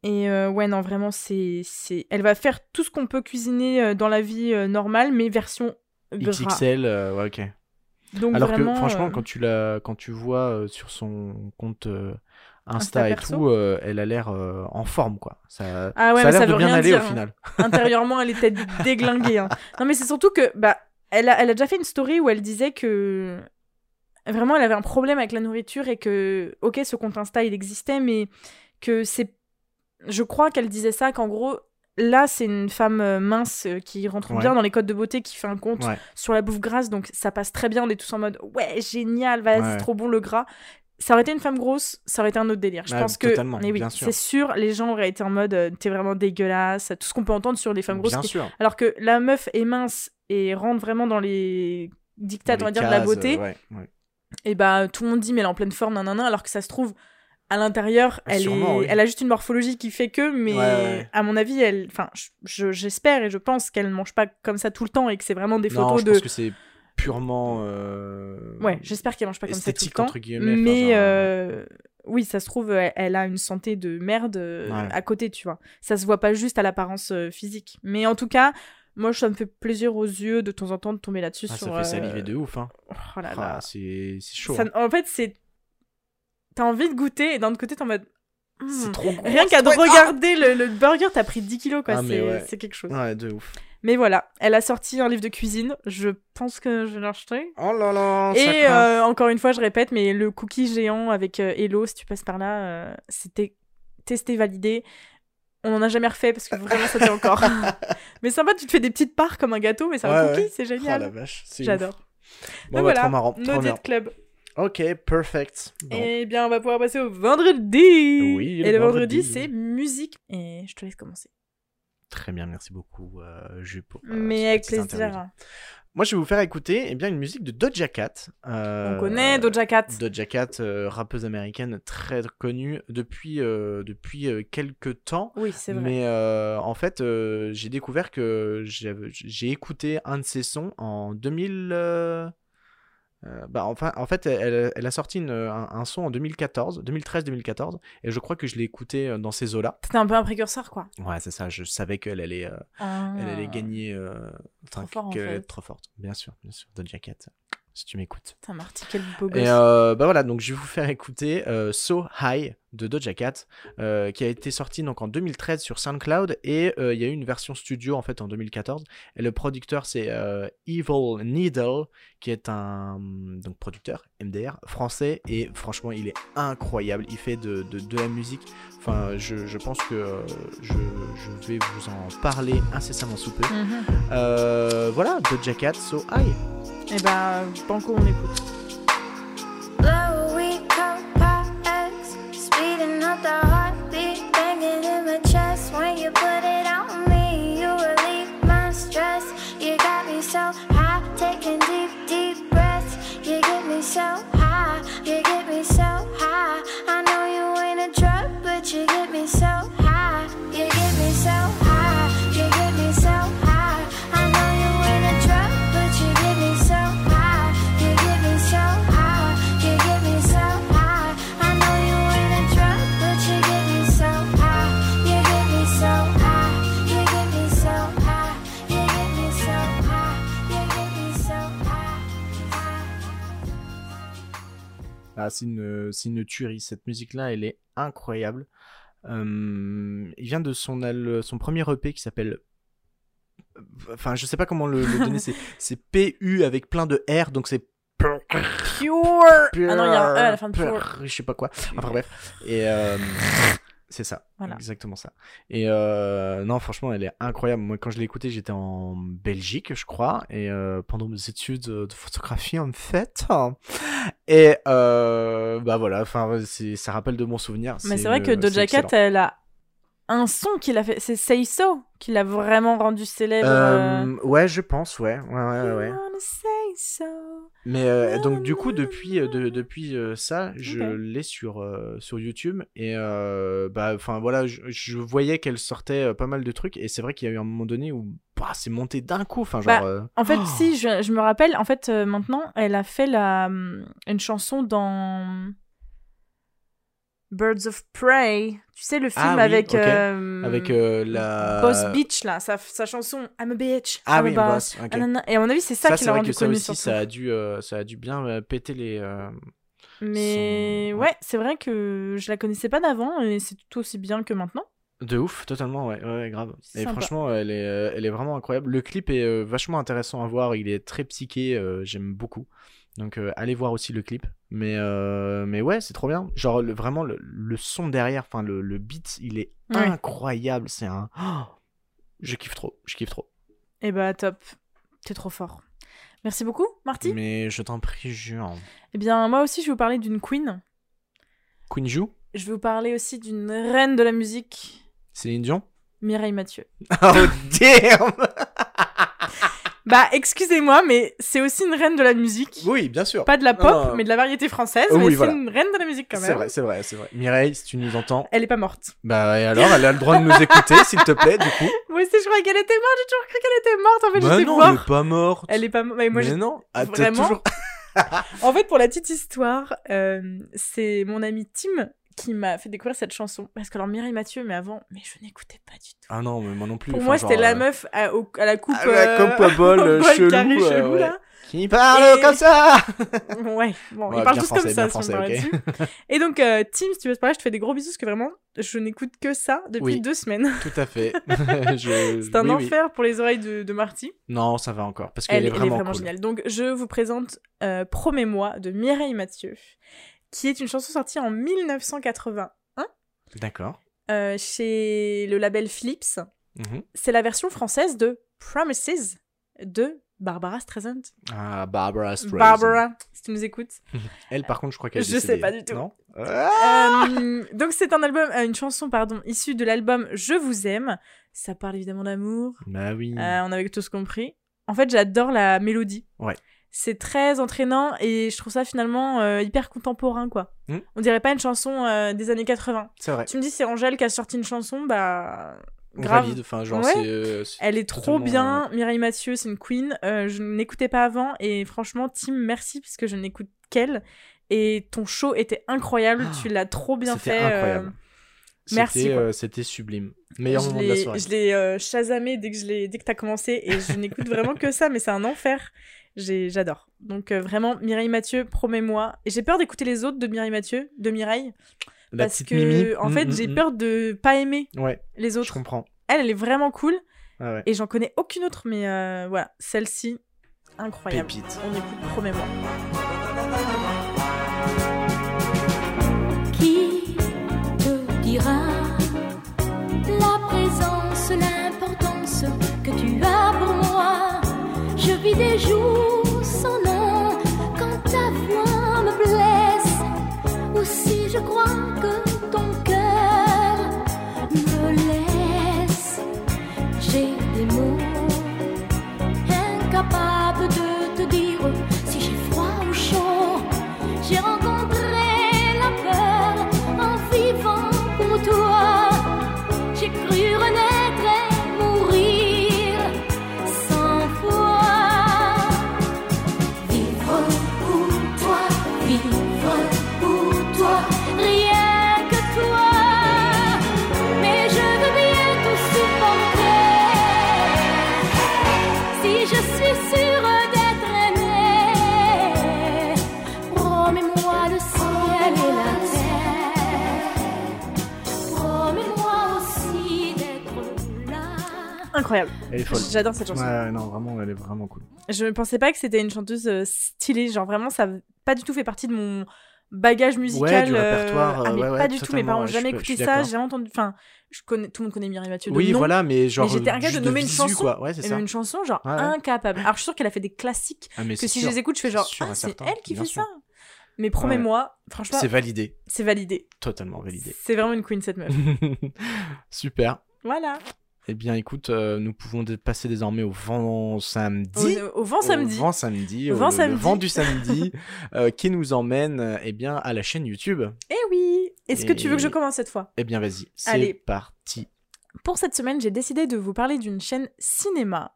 Et euh, ouais, non, vraiment, c'est. Elle va faire tout ce qu'on peut cuisiner euh, dans la vie euh, normale, mais version gras. XXL, ouais, ok. Donc Alors vraiment, que franchement, quand tu la, quand tu vois sur son compte Insta, Insta et tout, euh, elle a l'air euh, en forme quoi. Ça, Ah ouais, ça a l'air de bien rien aller dire, au hein. final. intérieurement, elle était déglinguée. hein. Non, mais c'est surtout que, bah, elle a, elle a déjà fait une story où elle disait que vraiment, elle avait un problème avec la nourriture et que, ok, ce compte Insta, il existait, mais que c'est. Je crois qu'elle disait ça, qu'en gros, là, c'est une femme euh, mince euh, qui rentre Ouais. bien dans les codes de beauté, qui fait un compte Ouais. sur la bouffe grasse, donc ça passe très bien. On est tous en mode, ouais, génial, vas-y, Ouais. trop bon le gras. Ça aurait été une femme grosse, ça aurait été un autre délire. Je pense que, mais oui, c'est sûr, les gens auraient été en mode, euh, t'es vraiment dégueulasse, tout ce qu'on peut entendre sur les femmes grosses. Bien qui- sûr. Alors que la meuf est mince et rentre vraiment dans les dictats, on va dire, de la beauté. Et bah tout le monde dit mais elle est en pleine forme nanana alors que ça se trouve à l'intérieur Ah, elle sûrement, est oui. elle a juste une morphologie qui fait que mais Ouais, ouais. à mon avis elle enfin je- je- j'espère et je pense qu'elle mange pas comme ça tout le temps et que c'est vraiment des Non, photos je de pense que c'est purement. euh, ouais j'espère qu'elle mange pas comme ça tout le temps entre guillemets, mais genre, euh, oui ça se trouve elle, elle a une santé de merde euh, Ouais. à côté tu vois ça se voit pas juste à l'apparence euh, physique mais en tout cas moi ça me fait plaisir aux yeux de temps en temps de tomber là-dessus ah, sur ça fait euh, saliver de ouf. Hein. oh là Ah, là. c'est c'est chaud. Ça- hein. en fait, c'est. T'as envie de goûter et d'un autre côté, t'es en mode. Hmm. C'est trop gros. Rien qu'à regarder le, le burger, t'as pris 10 kilos, quoi. Ah, c'est ouais. quelque chose. Ah, Ouais, de ouf. Mais voilà, elle a sorti un livre de cuisine. Je pense que je vais l'acheter. Oh là là, Et euh, encore une fois, je répète, mais le cookie géant avec euh, Hello, si tu passes par là, euh, c'était testé, validé. On en a jamais refait parce que vraiment, ça tient encore. mais sympa, tu te fais des petites parts comme un gâteau, mais c'est un Ouais, cookie, ouais. c'est Oh la génial. vache, c'est J'adore. Bon, Donc bah, voilà, marrant, No. Diet Club. Ok, perfect. Eh bien, on va pouvoir passer au vendredi. Oui, Et le le vendredi, vendredi. c'est musique. Et je te laisse commencer. Très bien, merci beaucoup, euh, Jules, pour, euh, Mais avec plaisir. Moi, je vais vous faire écouter eh bien, une musique de Doja Cat. euh, On connaît Doja Cat. Doja Cat, euh, rappeuse américaine très connue depuis, euh, depuis euh, quelques temps. Oui, c'est vrai. Mais en fait, j'ai découvert que j'ai écouté un de ses sons en 2000. Euh, bah, enfin, en fait, elle, elle a sorti une- un, un son en 2014, 2013-2014, et je crois que je l'ai écouté euh, dans ces eaux-là. C'était un peu un précurseur, quoi. Ouais, c'est ça. Je savais qu'elle allait, euh, elle allait Ah. gagner, euh, Trop fort, en fait. trop forte. Bien sûr, bien sûr. Doja Cat, si tu m'écoutes. Putain, Marty, quel beau gosse. Et euh, bah voilà, donc je vais vous faire écouter euh, So High de Doja Cat, euh, qui a été sorti donc en 2013 sur SoundCloud et il y a eu une version studio en fait en 2014. Et le producteur c'est Evil Needle, qui est un donc producteur MDR français et franchement il est incroyable. Il fait de, de, de la musique. Enfin, je, je pense que je, je vais vous en parler incessamment sous peu. Mhm. Euh, voilà, Doja Cat, So High. Eh ben, Banco, on écoute. Ah, c'est une, une tuerie. Cette musique-là, elle est incroyable. Euh, il vient de son, al- son premier EP qui s'appelle. Enfin, je sais pas comment le, le donner. c'est, PU avec plein de R, donc c'est. Pure Ah non, il y a un E à la fin de pure. Je sais pas quoi. Enfin bref. Et. euh, c'est ça, Voilà. exactement ça. Et euh, non, franchement, elle est incroyable. Moi, quand je l'ai écoutée, j'étais en Belgique, je crois, et euh, pendant mes études de photographie, en fait. Et euh, bah voilà, enfin, ça rappelle de bons souvenirs. Mais c'est vrai que Doja Cat, elle a un son qu'il a fait. C'est Say So qui l'a vraiment rendu célèbre. euh, ouais, je pense, ouais, ouais, ouais, ouais. say so. Mais euh, donc du coup depuis euh, de- depuis euh, ça, je l'ai sur euh, sur YouTube et euh, bah enfin voilà, je, je voyais qu'elle sortait euh, pas mal de trucs et c'est vrai qu'il y a eu un moment donné où bah, c'est monté d'un coup, enfin genre. Bah, euh, En fait, Oh. si, je, je me rappelle, en fait, euh, maintenant, elle a fait la, hum, une chanson dans Birds of Prey. Tu sais, le film Ah oui, avec. ok. euh, avec euh, la. Boss Beach, là, sa, sa chanson I'm a bitch. Ah I'm a oui, boss. Boss. Ah. Et à mon avis, c'est ça, Ça, qui l'a rendu que ça connu aussi, surtout. ça a dû euh, ça a dû bien péter les. Mais son- ouais, c'est vrai que je la connaissais pas d'avant et c'est tout aussi bien que maintenant. De ouf, totalement, ouais, ouais, grave. Et Sympa. franchement, elle est, elle est vraiment incroyable. Le clip est vachement intéressant à voir. Il est très psyché, j'aime beaucoup. Donc euh, allez voir aussi le clip. Mais, euh, mais ouais, c'est trop bien. Genre le- vraiment le, le son derrière, enfin le, le beat, il est Ouais. incroyable. C'est un... Oh, je kiffe trop, je kiffe trop. Eh bah top, t'es trop fort. Merci beaucoup, Marty. Mais je t'en prie, jure. Eh bien, moi aussi, je vais vous parler d'une queen. Queen Jou Je vais vous parler aussi d'une reine de la musique, Céline Dion? Mireille Mathieu. Oh damn Bah, excusez-moi, mais c'est aussi une reine de la musique. Oui, bien sûr. Pas de la pop, Non. mais de la variété française. Oh mais oui, c'est voilà. une reine de la musique quand C'est même. vrai, c'est vrai, c'est vrai. Mireille, si tu nous entends, Elle est pas morte. bah et alors, elle a le droit de nous écouter, s'il te plaît, du coup. Moi aussi, je croyais qu'elle était morte. J'ai toujours cru qu'elle était morte. En fait, Bah j'étais non, voir. elle est pas morte. Elle est pas morte. Mais moi, Mais non, ah, Vraiment toujours... En fait, pour la petite histoire, euh, c'est mon ami Tim qui m'a fait découvrir cette chanson. Parce que alors Mireille Mathieu, mais avant, mais je n'écoutais pas du tout. Ah non, mais moi non plus. Pour enfin, moi, c'était la euh, meuf à, au- à la coupe. à la euh, coupe bol, euh, bol chelou, carré euh, chelou, ouais. là. Qui parle Et- comme ça Ouais, bon, Ouais, ils parlent bien tous comme ça, si on français, me parle ok. là-dessus. Et donc, euh, Tim, si tu veux te parler, je te fais des gros bisous parce que vraiment, je n'écoute que ça depuis Oui. deux semaines. Tout à fait. Je- C'est un oui, oui. enfer pour les oreilles de, de Marty. Non, ça va encore, parce Elle, qu'elle est elle vraiment, cool. géniale. Donc, je vous présente euh, Promets-moi de Mireille Mathieu, qui est une chanson sortie en 1981 D'accord. euh, chez le label Philips. Mhm. C'est la version française de Promises de Barbara Streisand. Ah, Barbara Streisand. Barbara, si tu nous écoutes. Elle, par contre, je crois qu'elle est Je sais décédée. pas du tout. Non Ah Euh, donc c'est un album, euh, une chanson pardon, issue de l'album Je vous aime. Ça parle évidemment d'amour. Bah oui. Euh, on avait tous compris. En fait, j'adore la mélodie. Ouais. C'est très entraînant et je trouve ça finalement euh, hyper contemporain quoi. Hmm. On dirait pas une chanson euh, des années 80. C'est vrai. Tu me dis c'est Angèle qui a sorti une chanson, bah grave. valide. Enfin, genre, Ouais. c'est. euh, c'est- Elle est trop bien. Mireille Mathieu, c'est une queen. Je n'écoutais pas avant et franchement, Tim, merci puisque je n'écoute qu'elle. Et ton show était incroyable. Ah, tu l'as trop bien C'était fait. incroyable. merci, C'était, euh, sublime. Meilleur je moment de la soirée. Je l'ai euh, chasamé dès que je l'ai, dès que t'as commencé et je n'écoute vraiment que ça, mais c'est un enfer. J'ai, j'adore. Donc euh, vraiment, Mireille Mathieu, promets-moi. Et j'ai peur d'écouter les autres de Mireille Mathieu, de Mireille, La parce que Mimi. en Mm, fait mm, j'ai mm. peur de pas aimer Ouais, les je autres. comprends. Elle, elle est vraiment cool Ah ouais. et j'en connais aucune autre, mais euh, voilà, celle-ci, incroyable. Pépite. On écoute, promets-moi. Qui te dira la présence, l'importance que tu as pour moi? Je vis des jours Incroyable. Elle est folle. J'adore cette chanson. Ouais, non, vraiment, elle est vraiment cool. Je ne pensais pas que c'était une chanteuse euh, stylée. Genre vraiment, ça n'a pas du tout fait partie de mon bagage musical. du euh, répertoire, ah, mais euh, ouais, pas ouais, du tout. Mes parents n'ont ouais, jamais écouté ça. J'ai entendu. Enfin, je connais... tout le monde connaît Mireille Mathieu. Oui, nom, voilà, mais genre. j'étais incapable de nommer une visu, chanson, quoi. Ouais, c'est Mais ça. une chanson, genre Ouais, ouais. incapable. Alors je suis sûre qu'elle a fait des classiques Ah, mais que si sûr. je les écoute, je fais genre sûr ah, c'est certain, elle qui fait sûr. ça. Mais promets-moi, franchement, C'est validé. c'est validé. Totalement validé. C'est vraiment une queen cette meuf. Super. voilà. Eh bien, écoute, euh, nous pouvons passer désormais au vent samedi. Au, au vent samedi. Au vent samedi. Au vent le- samedi. Le vent du samedi euh, qui nous emmène euh, eh bien, à la chaîne YouTube. Eh oui. Est-ce que tu veux que je commence cette fois? Eh bien, vas-y. C'est Allez. parti. Pour cette semaine, j'ai décidé de vous parler d'une chaîne cinéma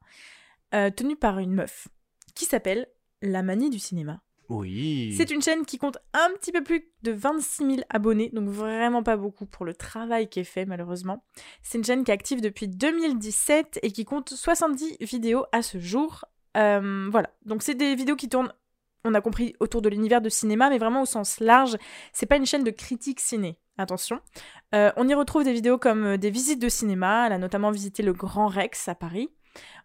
euh, tenue par une meuf qui s'appelle La Manie du cinéma. Oui. C'est une chaîne qui compte un petit peu plus de 26 000 abonnés, donc vraiment pas beaucoup pour le travail qui est fait malheureusement. C'est une chaîne qui est active depuis 2017 et qui compte 70 vidéos à ce jour. Euh, voilà, donc c'est des vidéos qui tournent, on a compris, autour de l'univers de cinéma, mais vraiment au sens large. C'est pas une chaîne de critique ciné. Attention. Euh, on y retrouve des vidéos comme euh, des visites de cinéma. Elle a notamment visité le Grand Rex à Paris.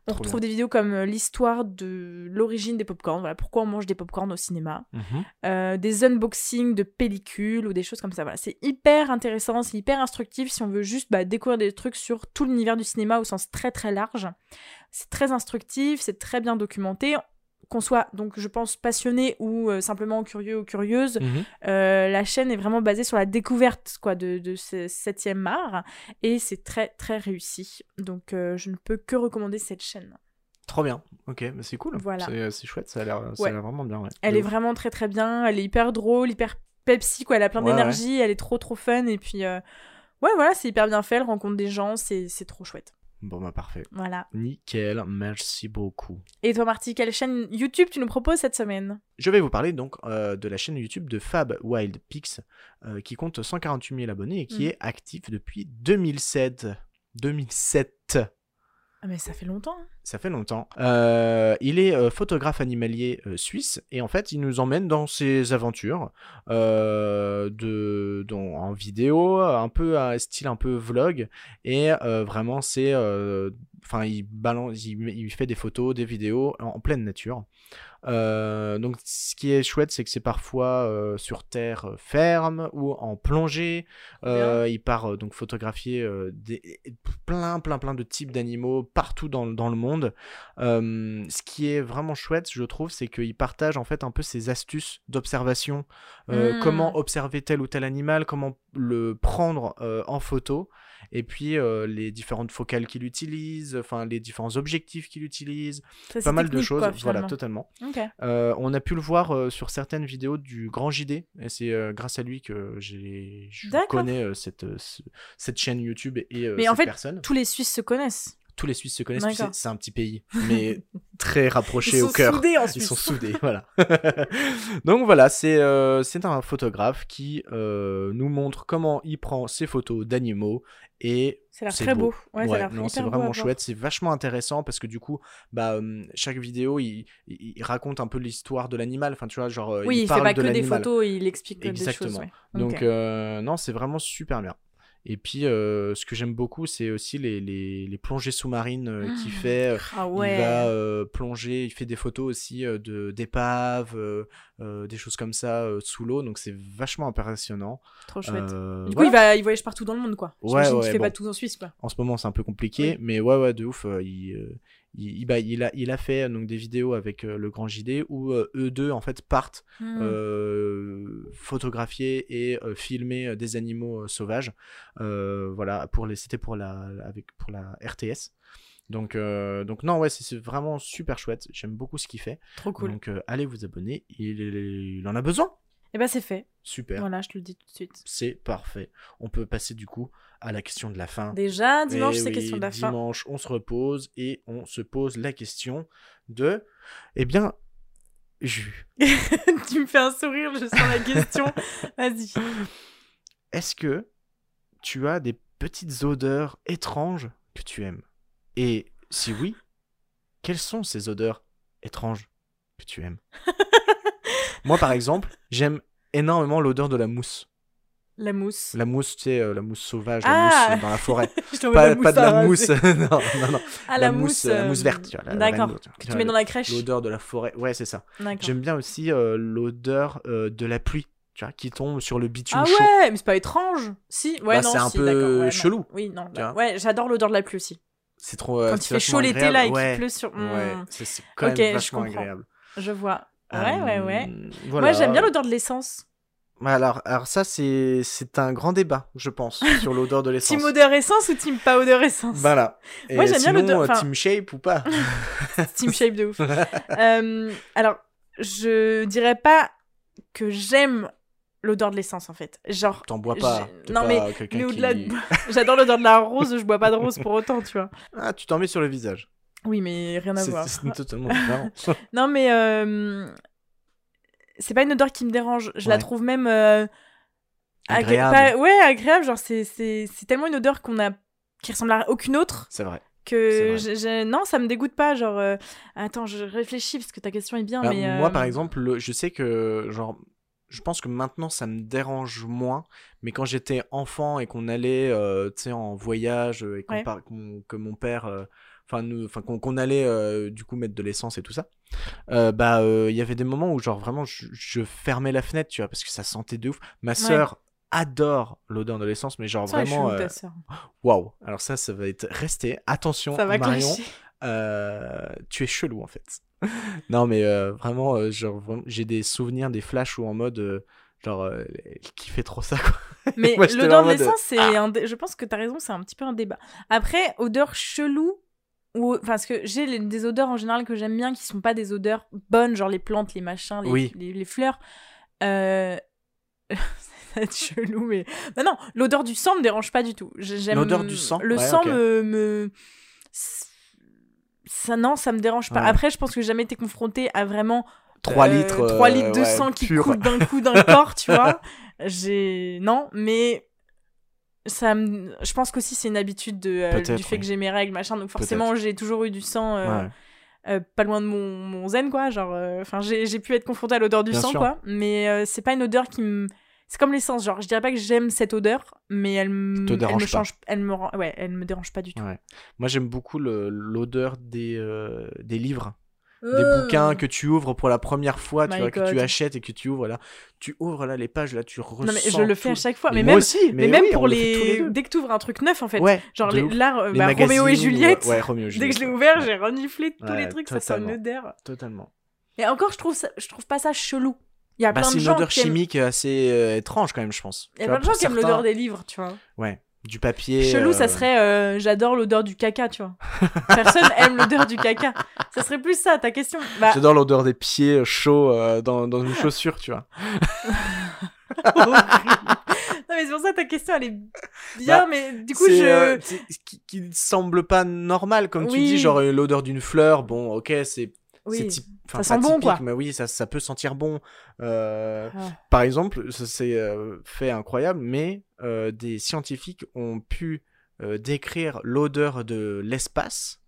On Trop retrouve des vidéos comme euh, l'histoire de l'origine des popcorns, voilà, pourquoi on mange des popcorns au cinéma, Mhm. euh, des unboxings de pellicules ou des choses comme ça. Voilà, c'est hyper intéressant, c'est hyper instructif si on veut juste bah, découvrir des trucs sur tout l'univers du cinéma au sens très très large. C'est très instructif, c'est très bien documenté. Qu'on soit donc, je pense, passionné ou euh, simplement curieux ou curieuse, Mhm. euh, la chaîne est vraiment basée sur la découverte quoi, de, de ce septième art et c'est très très réussi. Donc euh, je ne peux que recommander cette chaîne. Trop bien. Ok, bah, c'est cool. Voilà. C'est- chouette, ça a l'air Ouais. vraiment bien. ouais. Elle De est ouf. vraiment très très bien, elle est hyper drôle, hyper Pepsi, quoi. elle a plein Ouais, d'énergie, elle est trop trop fun et puis ouais voilà c'est hyper bien fait, elle rencontre des gens, c'est c'est trop chouette. Bon, bah parfait. Voilà. Nickel, merci beaucoup. Et toi Marty, quelle chaîne YouTube tu nous proposes cette semaine? Je vais vous parler donc euh, de la chaîne YouTube de Fab Wild Pix euh, qui compte 148 000 abonnés et qui Mhm. est actif depuis 2007. 2007. Ah mais ça fait longtemps. hein. Ça fait longtemps. Euh, il est euh, photographe animalier euh, suisse et en fait il nous emmène dans ses aventures de, en vidéo, un peu un style un peu vlog et vraiment c'est, enfin il balance, fait des photos, des vidéos en pleine nature. Euh, donc ce qui est chouette c'est que c'est parfois euh, sur terre euh, ferme ou en plongée. Euh, il part donc photographier des, plein plein plein de types d'animaux partout dans, le- dans le monde. Ce qui est vraiment chouette, je trouve, c'est qu'il partage en fait un peu ses astuces d'observation, euh, Mm. comment observer tel ou tel animal, comment le prendre en photo, et puis euh, les différentes focales qu'il utilise, enfin les différents objectifs qu'il utilise, Ça, pas mal de choses, quoi, voilà, totalement. Euh, on a pu le voir euh, sur certaines vidéos du Grand JD, et c'est grâce à lui que j'ai, je connais cette, ce- cette chaîne YouTube et Mais en cette fait, personne. Tous les Suisses se connaissent. Tous les Suisses se connaissent, tu sais, D'accord. c'est un petit pays, mais très rapproché Ils au sont cœur. soudés en Ils Suisse. sont soudés, voilà. Donc voilà, c'est euh, c'est un photographe qui euh, nous montre comment il prend ses photos d'animaux et Ça a l'air c'est très beau. Ouais, non, c'est vraiment chouette, c'est vachement intéressant parce que du coup, bah, chaque vidéo, il, il- il raconte un peu l'histoire de l'animal. Enfin, tu vois, genre, euh, Oui, il, il fait pas de que des photos, il explique euh, des choses. Exactement. ouais. Donc, euh, non, c'est vraiment super bien. Et puis, euh, ce que j'aime beaucoup, c'est aussi les, les, les plongées sous-marines euh, qu'il Ah, fait. Ah ouais. Il va euh, plonger, il fait des photos aussi euh, de d'épaves, euh, euh, des choses comme ça euh, sous l'eau. Donc, c'est vachement impressionnant. Trop chouette. Euh, du coup, voilà. il, va, il voyage partout dans le monde, quoi. Ouais, ouais, qu'il fait bon. pas tout en Suisse, quoi. En ce moment, c'est un peu compliqué, mais ouais, ouais, de ouf. euh, il, euh, il, bah, il a, il a fait donc, des vidéos avec euh, le Grand JD où euh, eux deux, en fait, partent Hmm. euh, photographier et euh, filmer des animaux sauvages. Voilà, pour les, c'était pour la, avec, pour la RTS. Donc, donc non, ouais, c'est, vraiment super chouette. J'aime beaucoup ce qu'il fait. Trop cool. Donc, allez vous abonner. Il, il en a besoin. Et bah, c'est fait. Super. Voilà, je te le dis tout de suite. C'est parfait. On peut passer du coup à la question de la fin. Déjà, dimanche, Eh c'est oui, question de la fin. Dimanche, on se repose et on se pose la question de. Eh bien, Jus, tu me fais un sourire, je sens la question. Vas-y. est-ce que tu as des petites odeurs étranges que tu aimes? Et si oui, quelles sont ces odeurs étranges que tu aimes? Moi, par exemple, j'aime énormément l'odeur de la mousse. La mousse. La mousse, tu sais, euh, la mousse sauvage, la Ah mousse euh, dans la forêt. Pas, la pas de la mousse. non, non, non. Ah, la mousse, la euh, mousse verte, tu vois, la- la D'accord. Que tu mets dans la crèche. L'odeur de la forêt. Ouais, c'est ça. J'aime bien aussi euh, l'odeur euh, de la pluie, tu vois, qui tombe sur le bitume Ah chaud. ouais, mais c'est pas étrange. Si, ouais, Bah, non, c'est un si, peu non. chelou, Oui, non, bah, ouais, j'adore l'odeur de la pluie aussi. C'est trop. euh, Quand il fait chaud l'été là et qu'il pleut sur. Hmm, Ouais, c'est c'est quand même je vachement agréable. Je vois. Ouais, ouais, ouais. Euh, Moi, j'aime bien l'odeur de l'essence. Alors, alors ça, c'est c'est un grand débat, je pense, sur l'odeur de l'essence. Team odeur essence ou team pas odeur essence Voilà. Et Moi, j'aime bien l'odeur- euh, enfin- Team Shape ou pas? Team shape de ouf. Euh, alors, je dirais pas que j'aime l'odeur de l'essence en fait. Genre, T'en bois pas. T'es non, pas mais- quelqu'un mais au-delà qui- de... j'adore l'odeur de la rose, je bois pas de rose pour autant, tu vois. Ah, tu t'en mets sur le visage. Oui, mais rien à C'est voir. c'est totalement différent. Non, mais euh, c'est pas une odeur qui me dérange. Je la trouve même euh, agré- Agréable. pas- Ouais, agréable. Genre, c'est c'est c'est tellement une odeur qu'on a qui ressemble à aucune autre c'est vrai. que C'est non, ça me dégoûte pas. Genre, euh, attends, je réfléchis parce que ta question est bien, Bah, mais Moi, euh, par exemple, le- je sais que, genre, je pense que maintenant, ça me dérange moins. Mais quand j'étais enfant et qu'on allait, euh, tu sais, en voyage et qu'on Ouais. par- qu'on- que mon père euh, enfin nous- enfin qu'on allait euh, du coup mettre de l'essence et tout ça, euh, bah euh, il y avait des moments où genre vraiment je, je fermais la fenêtre, tu vois, parce que ça sentait de ouf. Ma sœur adore l'odeur de l'essence, mais genre Ça, vraiment, euh, waouh. Alors ça, ça va être resté. Attention, Ça va Marion, euh, tu es chelou en fait. non mais euh, vraiment, euh, genre j'ai des souvenirs, des flashs où en mode euh, genre euh, qui fait trop ça quoi. Mais l'odeur de l'essence, c'est ah. je pense que t'as raison, c'est un petit peu un débat. Après, odeur chelou, ou enfin, parce que j'ai des odeurs en général que j'aime bien qui sont pas des odeurs bonnes, genre les plantes, les machins, les, Oui. les, les fleurs. Euh... ça va être chelou, mais. Bah non, l'odeur du sang me dérange pas du tout. J'ai- J'aime... L'odeur du sang Le Ouais, sang me. me... Ça, non, ça me dérange pas. Ouais. Après, je pense que j'ai jamais été confrontée à vraiment 3 euh, litres. 3 euh, litres de ouais, sang qui coule d'un coup d'un corps, tu vois. J'ai non, mais ça me... je pense qu'aussi c'est une habitude de, euh, du fait oui. que j'ai mes règles, machin. Donc forcément, j'ai toujours eu du sang euh, Ouais. euh, pas loin de mon, mon zen, quoi. Genre, enfin, j'ai j'ai pu être confrontée à l'odeur du Bien sang, sûr. quoi. Mais c'est pas une odeur qui me c'est comme l'essence, genre je dirais pas que j'aime cette odeur, mais elle me, Te elle dérange me pas. change, elle me ouais, elle me dérange pas du tout. Ouais. Moi, j'aime beaucoup l'odeur des, des livres, des Euh. bouquins que tu ouvres pour la première fois, tu vois, que tu achètes et que tu ouvres là. Tu ouvres là les pages, là, tu ressens. Non mais je le fais à chaque fois, mais, moi même, aussi, mais, mais, même oui, pour les, dès que tu ouvres un truc neuf en fait, Ouais, genre les, là, euh, bah, Roméo et Juliette. Ouais, Roméo et Dès que je l'ai ouvert, j'ai reniflé tous les trucs, ça sent une odeur. Totalement. Et encore, je trouve, ça, je trouve pas ça chelou. Il y a Bah, plein c'est de une gens odeur qui aiment, chimique assez euh, étrange quand même, je pense. il y a plein de gens qui aiment l'odeur des livres, tu vois. Ouais, du papier. Chelou, ça euh, serait euh, j'adore l'odeur du caca, tu vois. Personne aime l'odeur du caca. Ça serait plus ça, ta question. Bah, J'adore l'odeur des pieds euh, chauds euh, dans, dans une chaussure, tu vois. non, mais c'est pour ça ta question, elle est bien, Bah, mais du coup, je. euh, qui, qui ne semble pas normal, comme tu dis, genre l'odeur d'une fleur. Bon, ok, c'est oui. Ça sent bon, quoi. Mais oui, ça, ça peut sentir bon. Euh, Ah. Par exemple, c'est euh, fait incroyable, mais euh, des scientifiques ont pu décrire l'odeur de l'espace.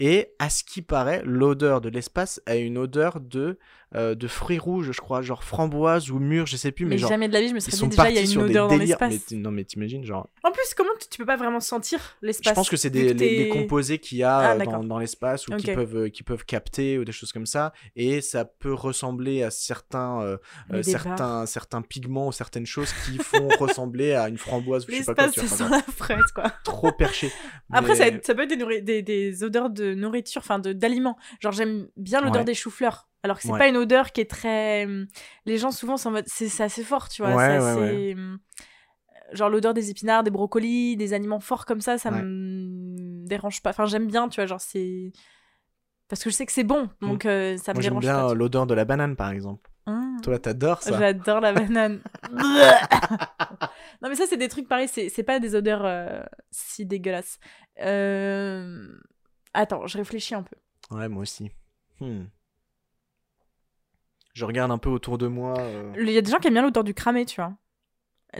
Et à ce qui paraît, l'odeur de l'espace a une odeur de, euh, de fruits rouges, je crois, genre framboise ou mûre, je sais plus, mais, Mais genre. jamais de la vie, je me serais dit déjà, il y a une odeur dans l'espace. non, mais t'imagines, genre. En plus, comment tu, tu peux pas vraiment sentir l'espace? Je pense que c'est des que les, les t'es- composés qu'il y a Ah, euh, dans, dans l'espace ou qui peuvent euh, qui peuvent capter ou des choses comme ça et ça peut ressembler à certains euh, euh, certains certains pigments ou certaines choses qui font ressembler à une framboise ou je sais pas quoi tu vois, la fraise, quoi. trop perché Après, ça, ça peut être des, nourri- des, des odeurs de nourriture, enfin d'aliments. Genre, j'aime bien l'odeur Ouais. des choux-fleurs. Alors que c'est Ouais. pas une odeur qui est très. hum, Les gens souvent sont en mode. C'est assez fort, tu vois. Ouais, ouais, assez, hum, Genre l'odeur des épinards, des brocolis, des aliments forts comme ça, ça me dérange pas. Enfin, j'aime bien, tu vois. Genre, c'est. Parce que je sais que c'est bon, donc euh, ça me Mm. moi j'aime dérange bien l'odeur de la banane par exemple. Hum. toi t'adores ça J'adore la banane. non mais ça c'est des trucs pareils, c'est c'est pas des odeurs euh, si dégueulasses. Euh, Attends, je réfléchis un peu. ouais moi aussi Hmm. Je regarde un peu autour de moi euh, Il y a des gens qui aiment bien l'odeur du cramé, tu vois.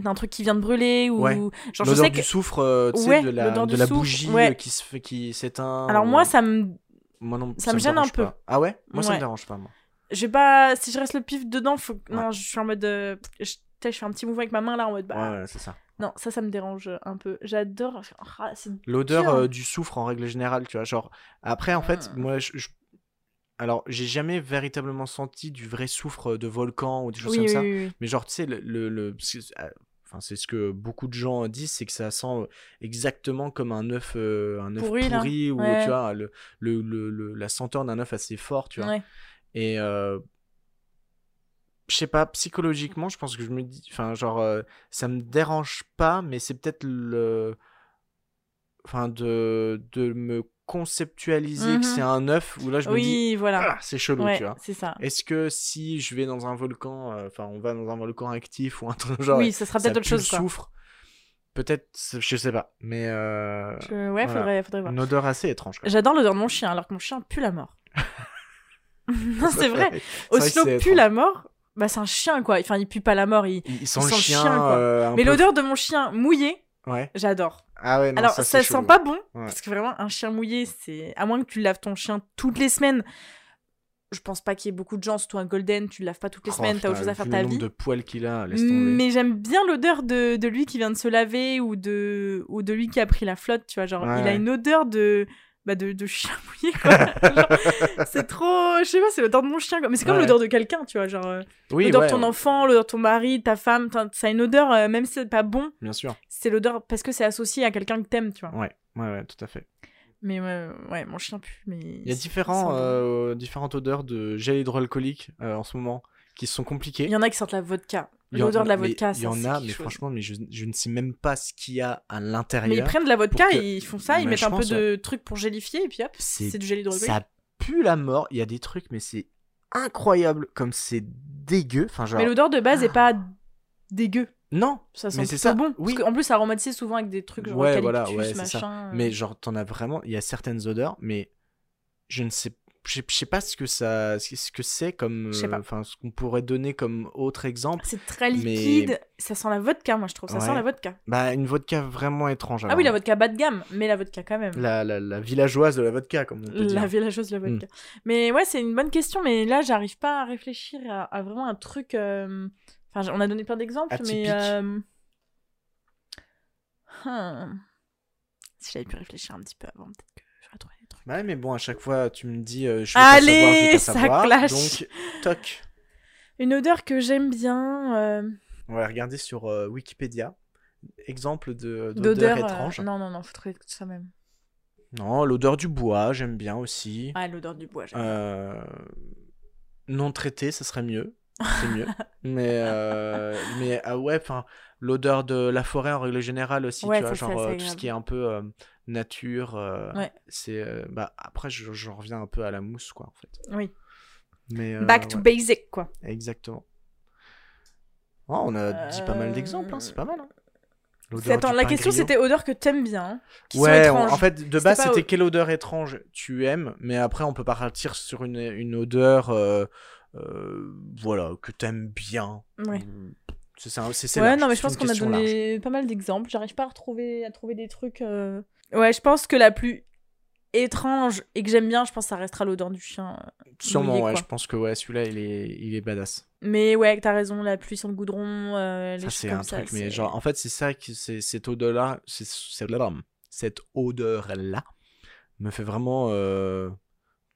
D'un truc qui vient de brûler ou Ouais. genre je l'odeur sais du que soufre euh, tu sais, Ouais, de la, l'odeur de du la soufre, bougie ouais. euh, qui se fait qui s'éteint alors ou- moi ça me moi non ça me gêne un peu. pas. ah ouais? Moi ça me dérange pas moi je vais pas si je reste le pif dedans, faut non, je suis en mode euh, je, fais un petit mouvement avec ma main là en mode bah ouais, c'est ça non, ça ça me dérange un peu. J'adore Ah, L'odeur euh, du soufre en règle générale, tu vois. Genre, après, en fait, Ah. moi, je. je- Alors, j'ai jamais véritablement senti du vrai soufre de volcan ou des choses oui, comme oui, ça. oui. Mais genre, tu sais, le. le, euh, enfin, c'est ce que beaucoup de gens disent, c'est que ça sent exactement comme un œuf, euh, un œuf Pourri, pourri, ou Ouais. tu vois, le, le, le- le- la senteur d'un œuf assez fort, tu vois. Ouais. Et euh, je sais pas, psychologiquement, je pense que je me dis, enfin, genre, euh, ça me dérange pas, mais c'est peut-être le. Enfin, de, de me conceptualiser Mhm. que c'est un œuf, où là, je me dis, Oui, voilà. ah, c'est chelou, Ouais, tu vois. c'est ça. Est-ce que si je vais dans un volcan, euh, enfin, on va dans un volcan actif ou un truc genre. oui, ça sera peut-être autre chose quoi. soufre, peut-être, je sais pas, mais. euh, Je- Ouais, Voilà. faudrait, faudrait voir. Une odeur assez étrange. J'adore l'odeur de mon chien, alors que mon chien pue la mort. non, c'est vrai. Oslo pue étrange. la mort. Bah, c'est un chien, quoi. Enfin, il pue pas la mort. Il... Il, il sent le chien. chien, quoi. euh, Mais peu- l'odeur de mon chien mouillé, Ouais. j'adore. Ah ouais, non, Alors, ça, ça, sent pas bon, Ouais. parce que vraiment, un chien mouillé, c'est. À moins que tu laves ton chien toutes les semaines. Je pense pas qu'il y ait beaucoup de gens, surtout un golden, tu le laves pas toutes les Oh, semaines, t'as autre chose à faire ta le nombre vie. de poils qu'il a, laisse tomber. Mais j'aime bien l'odeur de, de lui qui vient de se laver ou de, ou de lui qui a pris la flotte, tu vois. Genre, Ouais, il a une odeur de, bah de, de chien mouillé c'est trop, je sais pas, c'est l'odeur de mon chien quoi. Mais c'est comme Ouais. l'odeur de quelqu'un, tu vois, genre euh, Oui, l'odeur ouais, de ton enfant, l'odeur de ton mari, ta femme, ça a une odeur, euh, même si c'est pas bon, bien sûr. c'est l'odeur parce que c'est associé à quelqu'un que t'aimes, tu vois. Ouais, ouais, ouais, tout à fait. Mais ouais, ouais, mon chien pue, mais. Il y a différents, euh, différentes odeurs de gel hydroalcoolique en ce moment qui sont compliquées. Il y en a qui sentent la vodka. En- L'odeur de la vodka, Il y en a, mais chose. franchement, mais je, je ne sais même pas ce qu'il y a à l'intérieur. Mais ils prennent de la vodka que- ils font ça, ils mettent un peu de trucs pour gélifier et puis hop, C'est- du gel hydroalcoolique. Ça pue la mort. Il y a des trucs, mais c'est incroyable comme c'est dégueu. Enfin, genre. Mais l'odeur de base est pas dégueu. Non, Ça sent Mais c'est ça, bon. oui. Parce qu'en plus, ça aromatise souvent avec des trucs genre Ouais, voilà, ouais, ça. machin. mais genre, t'en as vraiment. Il y a certaines odeurs, mais je ne sais. Je sais- pas ce que ça, ce que c'est comme, euh, enfin, ce qu'on pourrait donner comme autre exemple. C'est très Mais- liquide. Ça sent la vodka, moi, je trouve. Ça sent la vodka. Bah, une vodka vraiment étrange. Ah oui, la vodka bas de gamme, mais la vodka quand même. La, la, la villageoise de la vodka, comme on peut La dire. villageuse de la Mm. vodka. Mais ouais, c'est une bonne question, mais là, j'arrive pas à réfléchir à, à vraiment un truc. euh, Enfin, on a donné plein d'exemples, mais. Euh, hmm. Si j'avais pu réfléchir un petit peu avant, peut-être que j'aurais trouvé des trucs. Bah Ouais, mais bon, à chaque fois, tu me dis, euh, je veux pas Allez, savoir, je veux pas ça savoir. clash. Donc, toc. Une odeur que j'aime bien. euh, On va regarder sur euh, Wikipédia. Exemple de- D'odeur. euh, étrange. Non, non, non, faut trouver ça même. Non, l'odeur du bois, j'aime bien aussi. Ah, l'odeur du bois, j'aime. Non traité, ça serait mieux. C'est mieux. mais, mais ah ouais, enfin, l'odeur de la forêt en règle générale aussi, Ouais, tu vois, ça, genre euh, tout ce qui est un peu euh, nature. euh, Ouais. C'est. euh, bah, après, je- j'en reviens un peu à la mousse, quoi, en fait. Oui. Mais, euh, Back to ouais, basic, quoi. Exactement. Oh, on a dit pas mal d'exemples, hein, c'est pas mal. Hein. Attends, la question c'était odeur que t'aimes bien, hein, qui Ouais, en fait, de base, c'était quelle odeur étrange tu aimes, mais après, on peut partir sur une, une odeur, euh, euh, voilà, que t'aimes bien. Ouais. Mm. C'est ça, c'est Ouais, large, non, mais je pense qu'on a large. donné pas mal d'exemples. J'arrive pas à retrouver, à trouver des trucs. euh, Ouais, je pense que la plus étrange et que j'aime bien, je pense que ça restera l'odeur du chien. euh. Sûrement, mouillé, ouais, je pense que ouais, celui-là, il est, il est badass. Mais ouais, t'as raison, la pluie sur le goudron, euh, les Ça, choses c'est un ça, truc, mais genre, en fait, c'est ça, qui- c'est cette odeur-là, c'est cette odeur-là me fait vraiment euh,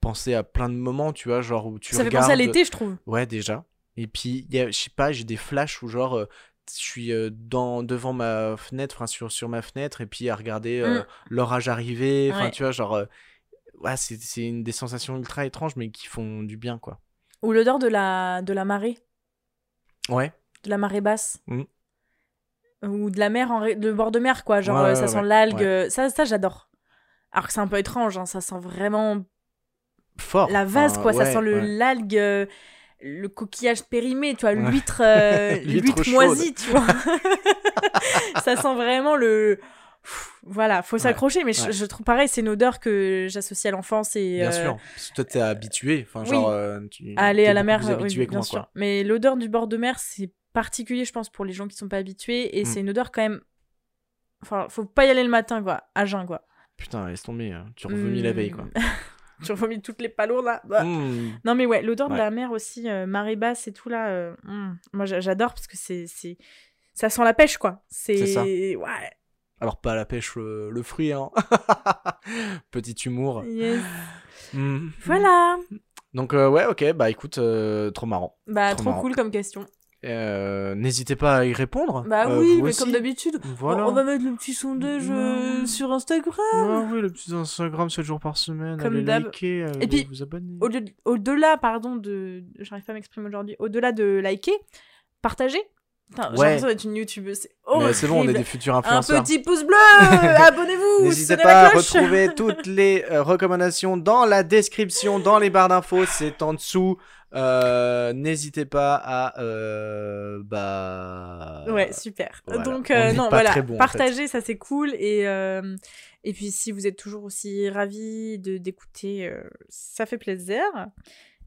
penser à plein de moments, tu vois, genre où tu Ça fait regardes... penser à l'été, je trouve. Ouais, déjà. Et puis, il y a- je sais pas, j'ai des flashs où genre, euh, je suis dans, devant ma fenêtre, enfin sur, sur ma fenêtre, et puis à regarder euh, Mm. l'orage arriver, enfin Ouais. tu vois, genre, euh, ouais, c'est c'est une des sensations ultra étranges, mais qui font du bien, quoi. Ou l'odeur de la, de la marée, Ouais, de la marée basse. Mm. Ou de la mer, en de bord de mer, quoi. Genre, Ouais, euh, ça sent l'algue. euh, Ça, ça j'adore. Alors que c'est un peu étrange, hein, ça sent vraiment fort. la vase, quoi. ça sent le l'algue, euh, le coquillage périmé, tu vois, l'huître, euh, L'huître l'huître moisie, tu vois. ça sent vraiment le. Pff, Voilà, faut s'accrocher, mais je, ouais. je trouve pareil, c'est une odeur que j'associe à l'enfance et Bien euh, sûr, parce que toi t'es habitué, enfin oui. genre, euh, tu à aller à la mer, oui, bien moi, sûr. quoi. Mais l'odeur du bord de mer, c'est particulier, je pense, pour les gens qui sont pas habitués, et Mm. c'est une odeur quand même. Enfin, faut pas y aller le matin, quoi, à jeun, quoi. Putain, laisse tomber, hein. tu revomis la veille, quoi. Tu revomis toutes les palourdes, là. Bah. Mm. Non mais ouais, l'odeur de la mer aussi, euh, marée basse et tout là, euh, hmm, moi j'a- j'adore parce que c'est c'est ça sent la pêche quoi. C'est ça. ouais. Alors pas la pêche le, le fruit, hein. Petit humour. Yes. Mm. Voilà. Donc euh, ouais, ok, bah écoute, euh, trop marrant. Bah Trop trop, marrant. cool comme question. Euh, N'hésitez pas à y répondre. Bah euh, oui, mais aussi. comme d'habitude, Voilà. on, on va mettre le petit sondage euh, Ouais. sur Instagram. Ouais, oui, le petit Instagram 7 jours par semaine. Comme allez liker, Et puis, vous abonner. Au-delà, pardon, de, j'arrive pas à m'exprimer aujourd'hui. Au-delà de liker, partager. Putain, J'ai Ouais. l'impression d'être une youtubeuse, c'est horrible. C'est bon, on est des futurs Un influenceurs. petit pouce bleu, abonnez-vous, N'hésitez pas à retrouver toutes les euh, recommandations dans la description, dans les barres d'infos, c'est en dessous. Euh, N'hésitez pas à euh, bah Ouais, super. voilà. Donc, On euh, non, voilà, bon, en partagez, ça c'est cool. Et, et puis, si vous êtes toujours aussi ravis de d'écouter, ça fait plaisir.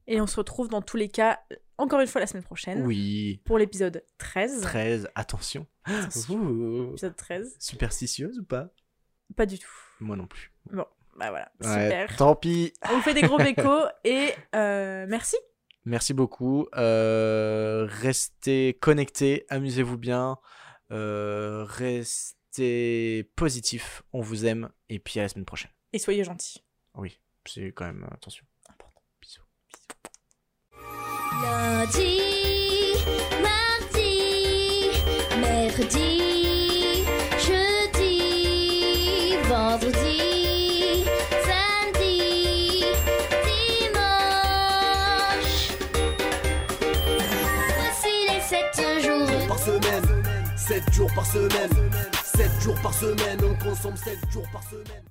Et on se retrouve dans tous les cas, encore une fois, la semaine prochaine oui, pour l'épisode 13. 13, attention. Épisode 13. Superstitieuse ou pas? Pas du tout. Moi non plus. Bah voilà, Ouais, super. tant pis. On vous fait des gros bécos et euh, merci. Merci beaucoup. Euh, restez connectés, amusez-vous bien. Euh, restez positifs, on vous aime. Et puis à la semaine prochaine. Et soyez gentils. Oui, c'est quand même, euh, attention. Bisous. Lundi, mardi, mercredi, par semaine, 7 jours par semaine, on consomme 7 jours par semaine.